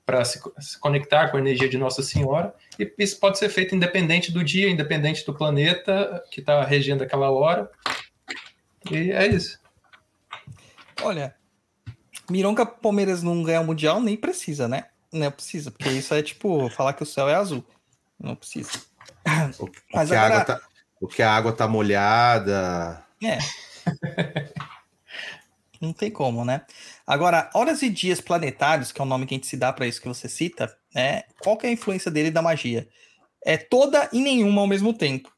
para se, se conectar com a energia de Nossa Senhora. E isso pode ser feito independente do dia, independente do planeta que está regendo aquela hora. E é isso. Olha, Mironca Palmeiras não ganhar o Mundial nem precisa, né? Não precisa, porque isso é tipo falar que o céu é azul. Não precisa. O, o Mas que a agora- água tá, o que a água tá molhada. É. <laughs> Não tem como, né? Agora, horas e dias planetários, que é o nome que a gente se dá para isso que você cita, né? Qual que é a influência dele da magia? É toda e nenhuma ao mesmo tempo,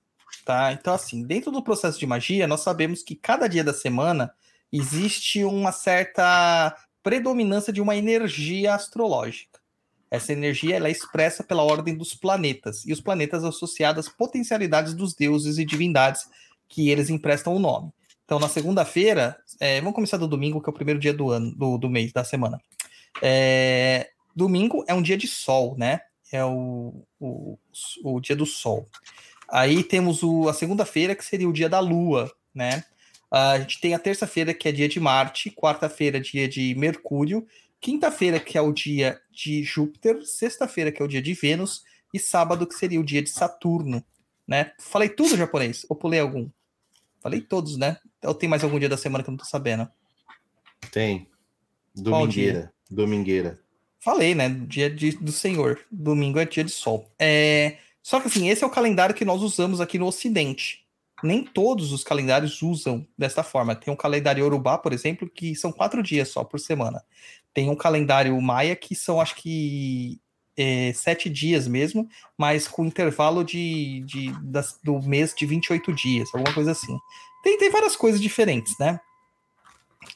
tá? Então, assim, dentro do processo de magia, nós sabemos que cada dia da semana existe uma certa predominância de uma energia astrológica. Essa energia ela é expressa pela ordem dos planetas, e os planetas associados às potencialidades dos deuses e divindades que eles emprestam o nome. Então, na segunda-feira, é, vamos começar do domingo, que é o primeiro dia do ano, do, do mês, da semana. É, domingo é um dia de sol, né? É o, o, o dia do sol. Aí temos o, a segunda-feira, que seria o dia da lua. né? A gente tem a terça-feira, que é dia de Marte, quarta-feira, dia de Mercúrio, quinta-feira, que é o dia de Júpiter, sexta-feira, que é o dia de Vênus, e sábado, que seria o dia de Saturno, né? Falei tudo japonês, ou pulei algum? Falei todos, né? Ou tem mais algum dia da semana que eu não tô sabendo? Tem. Domingueira. Domingueira. Falei, né? Dia de- do Senhor. Domingo é dia de sol. É... Só que assim, esse é o calendário que nós usamos aqui no Ocidente. Nem todos os calendários usam desta forma. Tem um calendário Yorubá, por exemplo, que são quatro dias só por semana. Tem um calendário Maia que são, acho que, é, sete dias mesmo, mas com intervalo de, de- das- do mês de 28 dias, alguma coisa assim. Tem, tem várias coisas diferentes, né?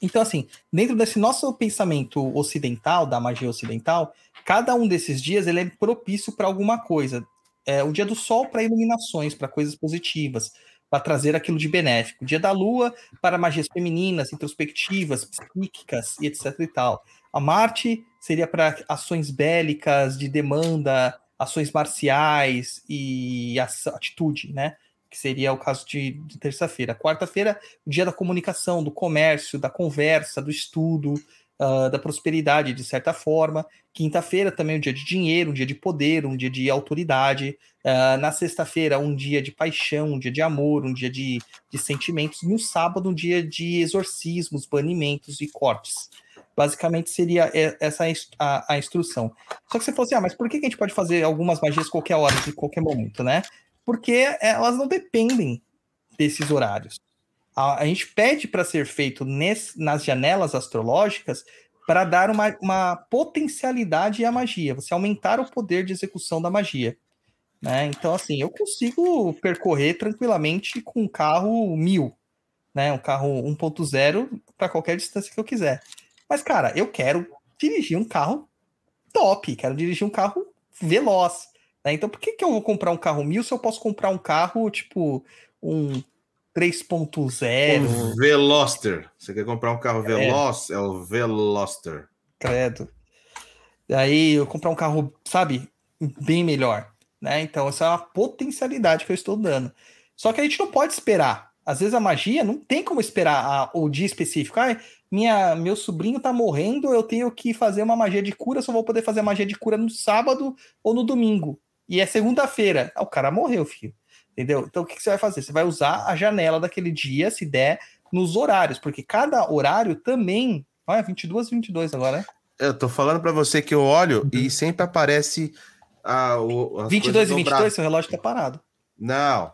Então, assim, dentro desse nosso pensamento ocidental, da magia ocidental, cada um desses dias ele é propício para alguma coisa. É, o dia do sol para iluminações, para coisas positivas, para trazer aquilo de benéfico. O dia da lua para magias femininas, introspectivas, psíquicas e etc e tal. A Marte seria para ações bélicas, de demanda, ações marciais e atitude, né? Que seria o caso de, de terça-feira. Quarta-feira, o dia da comunicação, do comércio, da conversa, do estudo, ah, da prosperidade, de certa forma. Quinta-feira também um dia de dinheiro, um dia de poder, um dia de autoridade. Ah, na sexta-feira, um dia de paixão, um dia de amor, um dia de, de sentimentos. No sábado, um dia de exorcismos, banimentos e cortes. Basicamente seria essa a ins- a, a instrução. Só que você falou assim, ah, mas por que a gente pode fazer algumas magias qualquer hora, de qualquer momento, né? Porque elas não dependem desses horários. A, gente pede para ser feito nas janelas astrológicas para dar uma, uma potencialidade à magia, você aumentar o poder de execução da magia. Né? Então, assim, eu consigo percorrer tranquilamente com um carro mil, né? Um carro 1.0 para qualquer distância que eu quiser. Mas, cara, eu quero dirigir um carro top, quero dirigir um carro veloz. né? Então, por que, que eu vou comprar um carro mil se eu posso comprar um carro, tipo, um 3.0, Um Veloster. Você quer comprar um carro veloz? É, o Veloster. credo. Aí eu comprar um carro, sabe, bem melhor, né? Então, essa é uma potencialidade que eu estou dando. Só que a gente não pode esperar. Às vezes a magia não tem como esperar a- o dia específico. Ah, minha, meu sobrinho tá morrendo, eu tenho que fazer uma magia de cura, só vou poder fazer a magia de cura no sábado ou no domingo. E é segunda-feira. Ah, o cara morreu, filho. Entendeu? Então o que, que você vai fazer? Você vai usar a janela daquele dia, se der, nos horários, porque cada horário também. Olha, 22 22 agora, né? Eu tô falando pra você que eu olho e sempre aparece a, o, as 22 e coisas 22, dobradas. seu relógio tá parado. Não.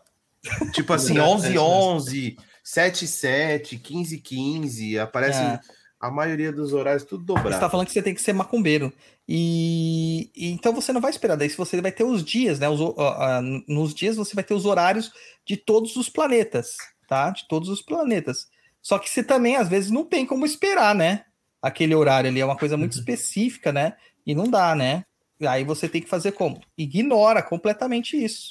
Tipo assim, Não, 11 é isso 11, 7 7, 15 15, aparece É. a maioria dos horários tudo dobrado. Você tá falando que você tem que ser macumbeiro. E, e então você não vai esperar. Daí você vai ter os dias, né? Os ah, ah, nos dias você vai ter os horários de todos os planetas, tá? De todos os planetas. Só que você também, às vezes, não tem como esperar, né? Aquele horário ali é uma coisa muito <laughs> específica, né? E não dá, né? Aí você tem que fazer como? Ignora completamente isso.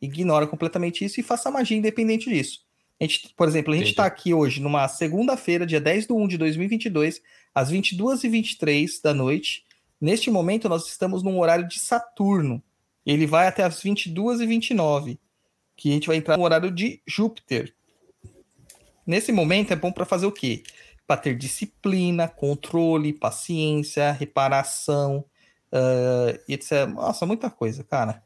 Ignora completamente isso e faça magia independente disso. A gente, por exemplo, a gente está aqui hoje numa segunda-feira, dia 10 de 1 de 2022, às 22h23 da noite. Neste momento, nós estamos num horário de Saturno. Ele vai até as 22h29, que a gente vai entrar no horário de Júpiter. Nesse momento, é bom para fazer o quê? Para ter disciplina, controle, paciência, reparação, e etc. Nossa, muita coisa, cara.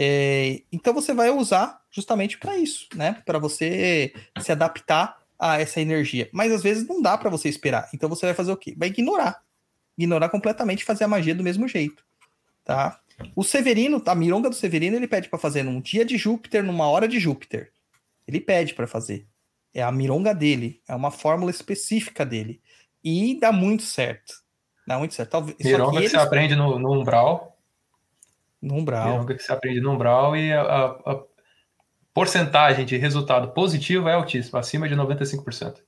É, então você vai usar justamente para isso, né? Para você se adaptar a essa energia. Mas às vezes não dá para você esperar. Então você vai fazer o quê? Vai ignorar. Ignorar completamente e fazer a magia do mesmo jeito, tá? O Severino, a mironga do Severino, ele pede para fazer num dia de Júpiter, numa hora de Júpiter. Ele pede para fazer. É a mironga dele, é uma fórmula específica dele. E dá muito certo. Dá muito certo. Talvez, Mironga que que eles, você aprende no, no umbral. No umbral. Que você aprende no umbral e a, a- a porcentagem de resultado positivo é altíssima, acima de 95%.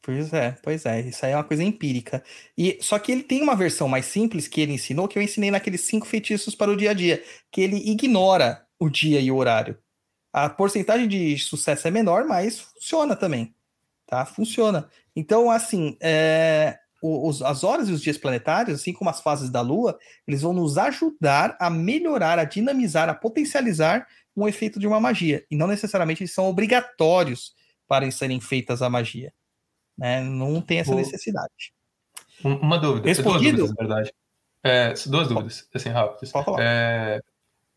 Pois é, pois é. Isso aí é uma coisa empírica. E só que ele tem uma versão mais simples que ele ensinou, que eu ensinei naqueles cinco feitiços para o dia a dia, que ele ignora o dia e o horário. A porcentagem de sucesso é menor, mas funciona também, tá? Funciona. Então, assim, é, os- as horas e os dias planetários, assim como as fases da Lua, eles vão nos ajudar a melhorar, a dinamizar, a potencializar um efeito de uma magia. E não necessariamente eles são obrigatórios para serem feitas a magia. Né? Não tem essa O- necessidade. Um- Uma dúvida. Respondido? Duas dúvidas, na verdade. É, duas dúvidas, assim, rápidas. Pode falar. É,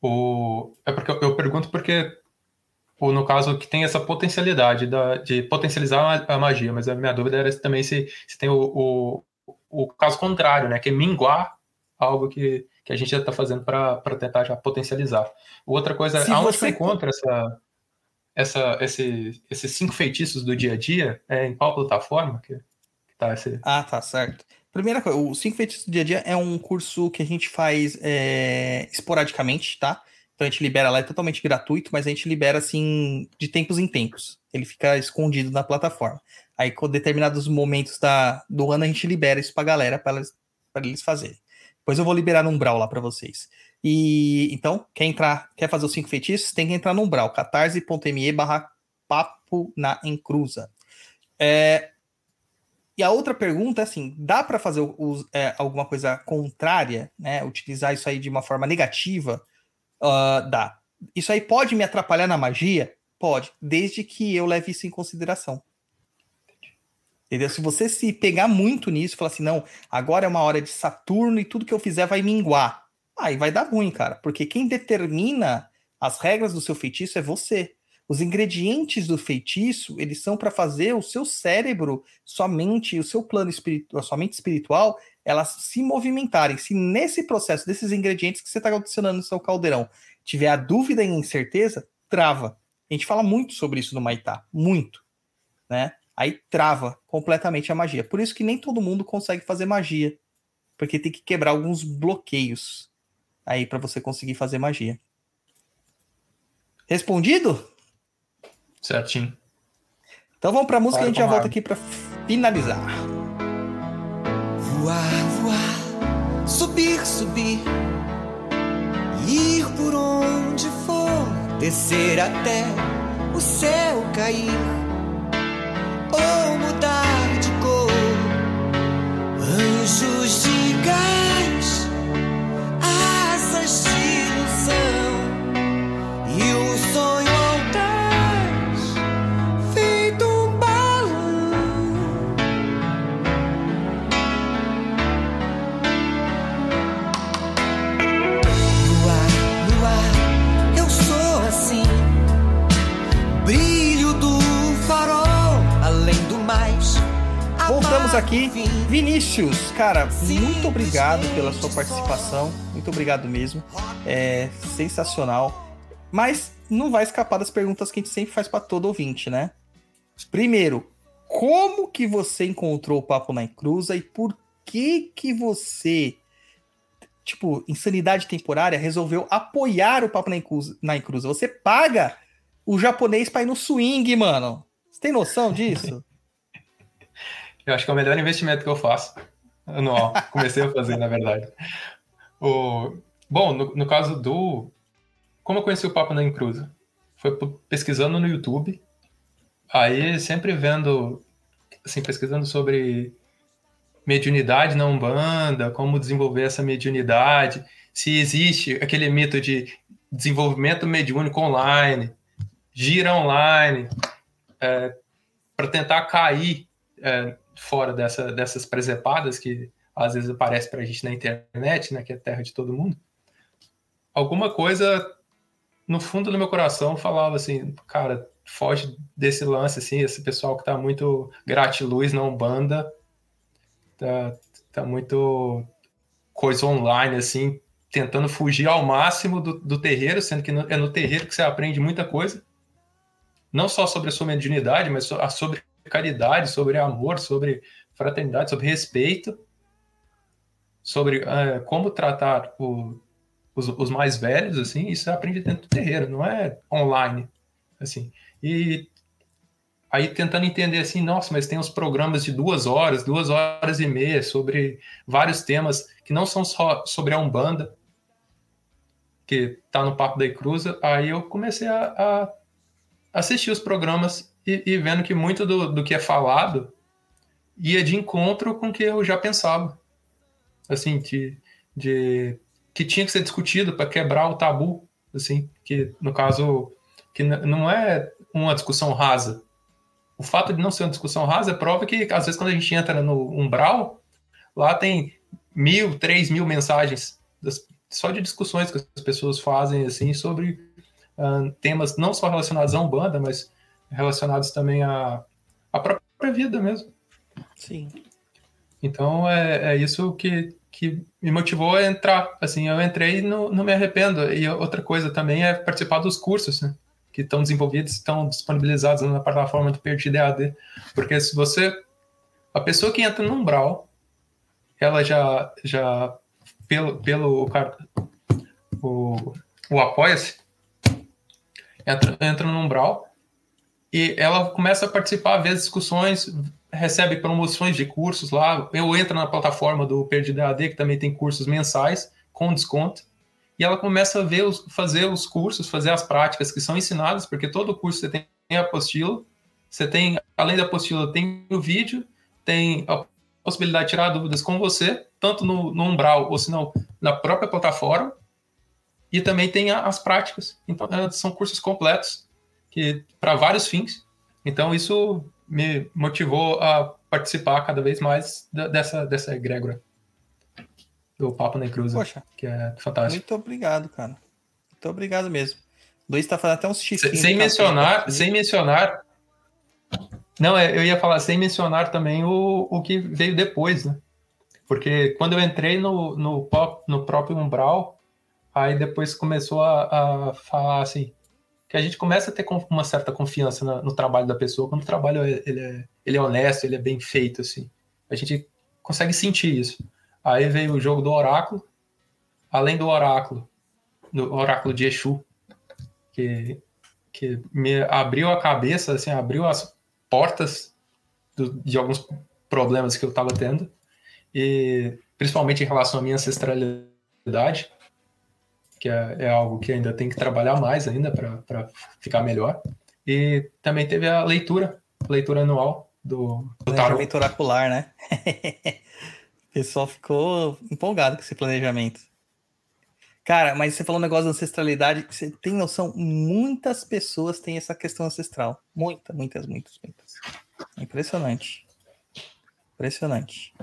o, é porque eu, eu pergunto porque, o, no caso, que tem essa potencialidade da, de potencializar a, magia, mas a minha dúvida era também se, se tem o, o, o caso contrário, né? Que é minguar algo que, que a gente já está fazendo para tentar já potencializar. Outra coisa, Se aonde você você encontra essa, essa, esse, esses cinco feitiços do dia a dia? É, em qual plataforma que, que tá esse... Ah, tá certo. Primeira coisa, o Cinco Feitiços do Dia a Dia é um curso que a gente faz é, esporadicamente, tá? Então a gente libera lá, é totalmente gratuito, mas a gente libera assim de tempos em tempos. Ele fica escondido na plataforma. Aí, com determinados momentos da, do ano, a gente libera isso pra galera, para eles, fazerem. Depois eu vou liberar no Umbral lá para vocês. E então, quer entrar, quer fazer os cinco feitiços, tem que entrar no Umbral, catarse.me barra papo na encruza. É, e a outra pergunta é assim: dá para fazer os- é, alguma coisa contrária, né? Utilizar isso aí de uma forma negativa? Ah, dá. Isso aí pode me atrapalhar na magia? Pode, desde que eu leve isso em consideração. Entendeu? Se você se pegar muito nisso, falar assim, não, agora é uma hora de Saturno e tudo que eu fizer vai minguar. Aí vai dar ruim, cara, porque quem determina as regras do seu feitiço é você. Os ingredientes do feitiço, eles são para fazer o seu cérebro, sua mente, o seu plano espiritual, sua mente espiritual, elas se movimentarem. Se nesse processo desses ingredientes que você está adicionando no seu caldeirão tiver a dúvida e incerteza, trava. A gente fala muito sobre isso no Maitá, muito, né? Aí trava completamente a magia. Por isso que nem todo mundo consegue fazer magia, porque tem que quebrar alguns bloqueios aí para você conseguir fazer magia. Respondido? Certinho. Então vamos pra música e a gente já volta aqui pra finalizar. Voar, voar, subir, subir, ir por onde for, descer até o céu cair, ou mudar de cor. Anjos de gás, Amargo aqui. Vinícius, cara, muito obrigado pela sua participação. Muito obrigado mesmo. É sensacional. Mas não vai escapar das perguntas que a gente sempre faz para todo ouvinte, né? Primeiro, como que você encontrou o Papo na Encruza e por que que você, tipo, insanidade temporária, resolveu apoiar o Papo? Na Encruza? Você paga o japonês para ir no swing, mano. Você tem noção disso? <laughs> Eu acho que é o melhor investimento que eu faço anual. Comecei a fazer, na verdade. O... Bom, no, no caso do. Como eu conheci o Papo na Encruza? Foi pesquisando no YouTube. Aí, sempre vendo, assim, pesquisando sobre mediunidade na Umbanda, como desenvolver essa mediunidade, se existe aquele mito de desenvolvimento mediúnico online, gira online, para tentar cair é, fora dessa, dessas presepadas que às vezes aparece para a gente na internet, né, que é terra de todo mundo. Alguma coisa no fundo do meu coração falava assim, cara, foge desse lance assim, esse pessoal que tá muito gratiluz na Umbanda, tá, tá muito coisa online assim, tentando fugir ao máximo do, do terreiro, sendo que no- é no terreiro que você aprende muita coisa. Não só sobre a sua mediunidade, mas sobre caridade, sobre amor, sobre fraternidade, sobre respeito, sobre eh, como tratar o- os, os mais velhos, assim, isso aprende dentro do terreiro, não é online, assim. E aí tentando entender assim, nossa, mas tem uns programas de duas horas, duas horas e meia sobre vários temas que não são só sobre a Umbanda, que tá no Papo da Icruza, aí eu comecei a, a assistir os programas e, e vendo que muito do, do que é falado ia de encontro com o que eu já pensava. Assim, de, de que tinha que ser discutido para quebrar o tabu, assim, que no caso que não é uma discussão rasa, o fato de não ser uma discussão rasa prova que, às vezes, quando a gente entra no umbral, lá tem mil, três mil mensagens das- só de discussões que as pessoas fazem, assim, sobre ah, temas não só relacionados à Umbanda, mas relacionados também à, à própria vida mesmo. Sim. Então é, é isso que, que me motivou a entrar. Assim, eu entrei e não, não me arrependo. E outra coisa também é participar dos cursos, né? Que estão desenvolvidos, estão disponibilizados na plataforma do Perdido EAD. Porque se você. A pessoa que entra no Umbral, ela já. já pelo, pelo o, o Apoia-se, entra, entra no Umbral e ela começa a participar, ver as discussões, recebe promoções de cursos lá. Eu entro na plataforma do Perdido EAD, que também tem cursos mensais com desconto. E ela começa a ver os, fazer os cursos, fazer as práticas que são ensinadas, porque todo curso você tem a apostila, você tem, além da apostila, tem o vídeo, tem a possibilidade de tirar dúvidas com você, tanto no, no Umbral ou se não na própria plataforma, e também tem a- as práticas. Então, eh, são cursos completos que para vários fins. Então, isso me motivou a participar cada vez mais da- dessa, dessa egrégora do Papo na Cruz, que é fantástico. muito obrigado, cara. Muito obrigado mesmo. O Luiz tá fazendo até uns chifinhos. sem café mencionar, sem mencionar. Não, é, eu ia falar sem mencionar também o, o que veio depois, né? Porque quando eu entrei no, no, pop- no próprio Umbral, aí depois começou a, a falar assim, que a gente começa a ter uma certa confiança na- no trabalho da pessoa, quando o trabalho é- ele é, ele é honesto, ele é bem feito, assim. A gente consegue sentir isso. Aí veio o jogo do Oráculo, além do Oráculo, do Oráculo de Exu, que que me abriu a cabeça, assim, abriu as portas do- de alguns problemas que eu estava tendo, e principalmente em relação à minha ancestralidade, que é, é algo que ainda tem que trabalhar mais ainda para ficar melhor. E também teve a leitura, leitura anual do, do tarot. Planejamento oracular, né? <laughs> o pessoal ficou empolgado com esse planejamento. Cara, mas você falou um negócio da ancestralidade. Você tem noção? Muitas pessoas têm essa questão ancestral. Muitas, muitas, muitas, muitas. Impressionante. Impressionante.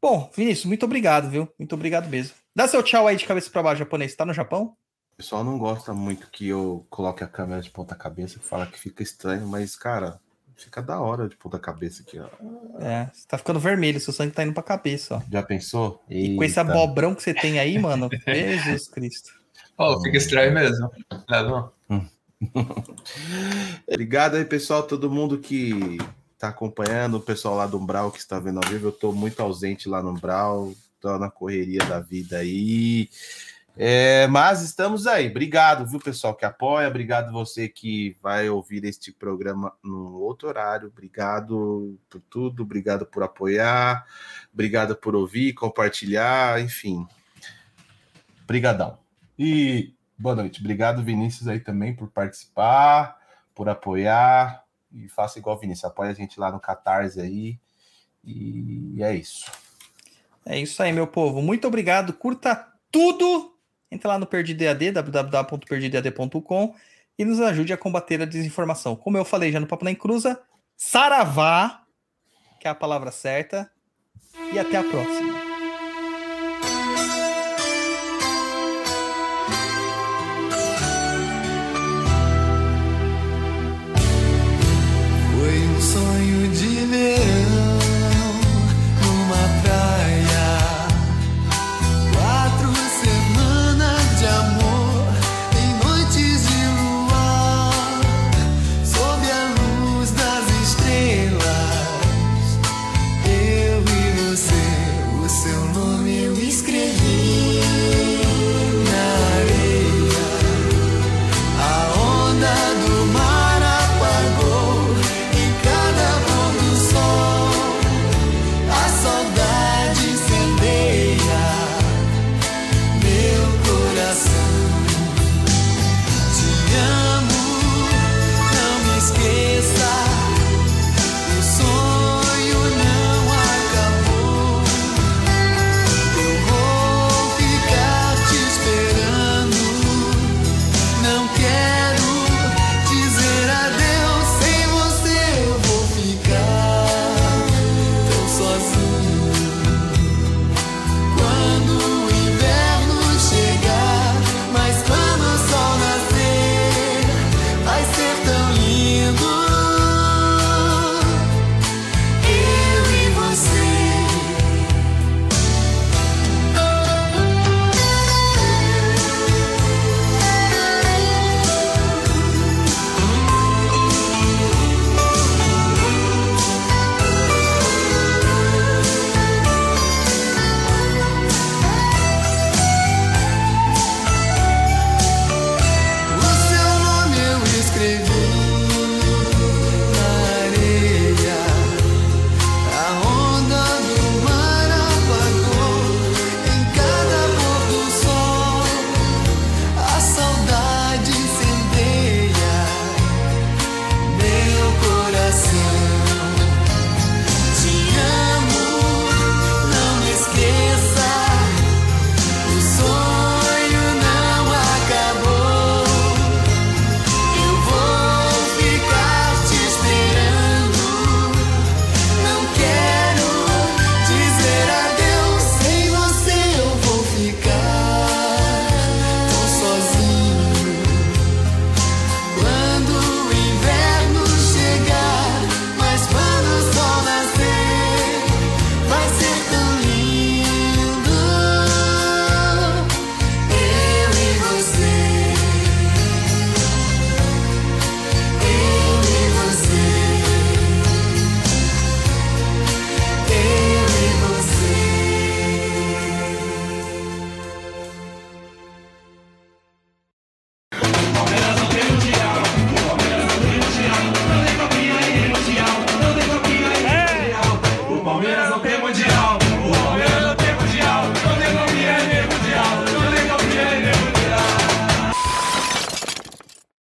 Bom, Vinícius, muito obrigado, viu? Muito obrigado mesmo. Dá seu tchau aí de cabeça para baixo, japonês. Tá no Japão? O pessoal não gosta muito que eu coloque a câmera de ponta cabeça, fala que fica estranho, mas, cara, fica da hora de ponta cabeça aqui, ó. É, você tá ficando vermelho, seu sangue tá indo pra cabeça, ó. Já pensou? E com esse Eita. abobrão que você tem aí, mano, <laughs> Jesus Cristo. Oh, fica estranho mesmo. Não, não. <laughs> Obrigado aí, pessoal, todo mundo que tá acompanhando, o pessoal lá do Umbral que está vendo ao vivo. Eu tô muito ausente lá no Umbral, tô na correria da vida aí. É, mas estamos aí. Obrigado, viu, pessoal que apoia. Obrigado você que vai ouvir este programa num outro horário. Obrigado por tudo. Obrigado por apoiar. Obrigado por ouvir, compartilhar, enfim. Brigadão. E boa noite. Obrigado, Vinícius, aí também por participar, por apoiar. E faça igual Vinícius, apoia a gente lá no Catarse aí. E é isso. É isso aí, meu povo. Muito obrigado. Curta tudo. Entra lá no Perdido EAD, www.perdidoead.com e nos ajude a combater a desinformação. Como eu falei já no Papo na Encruza, saravá, que é a palavra certa. E até a próxima.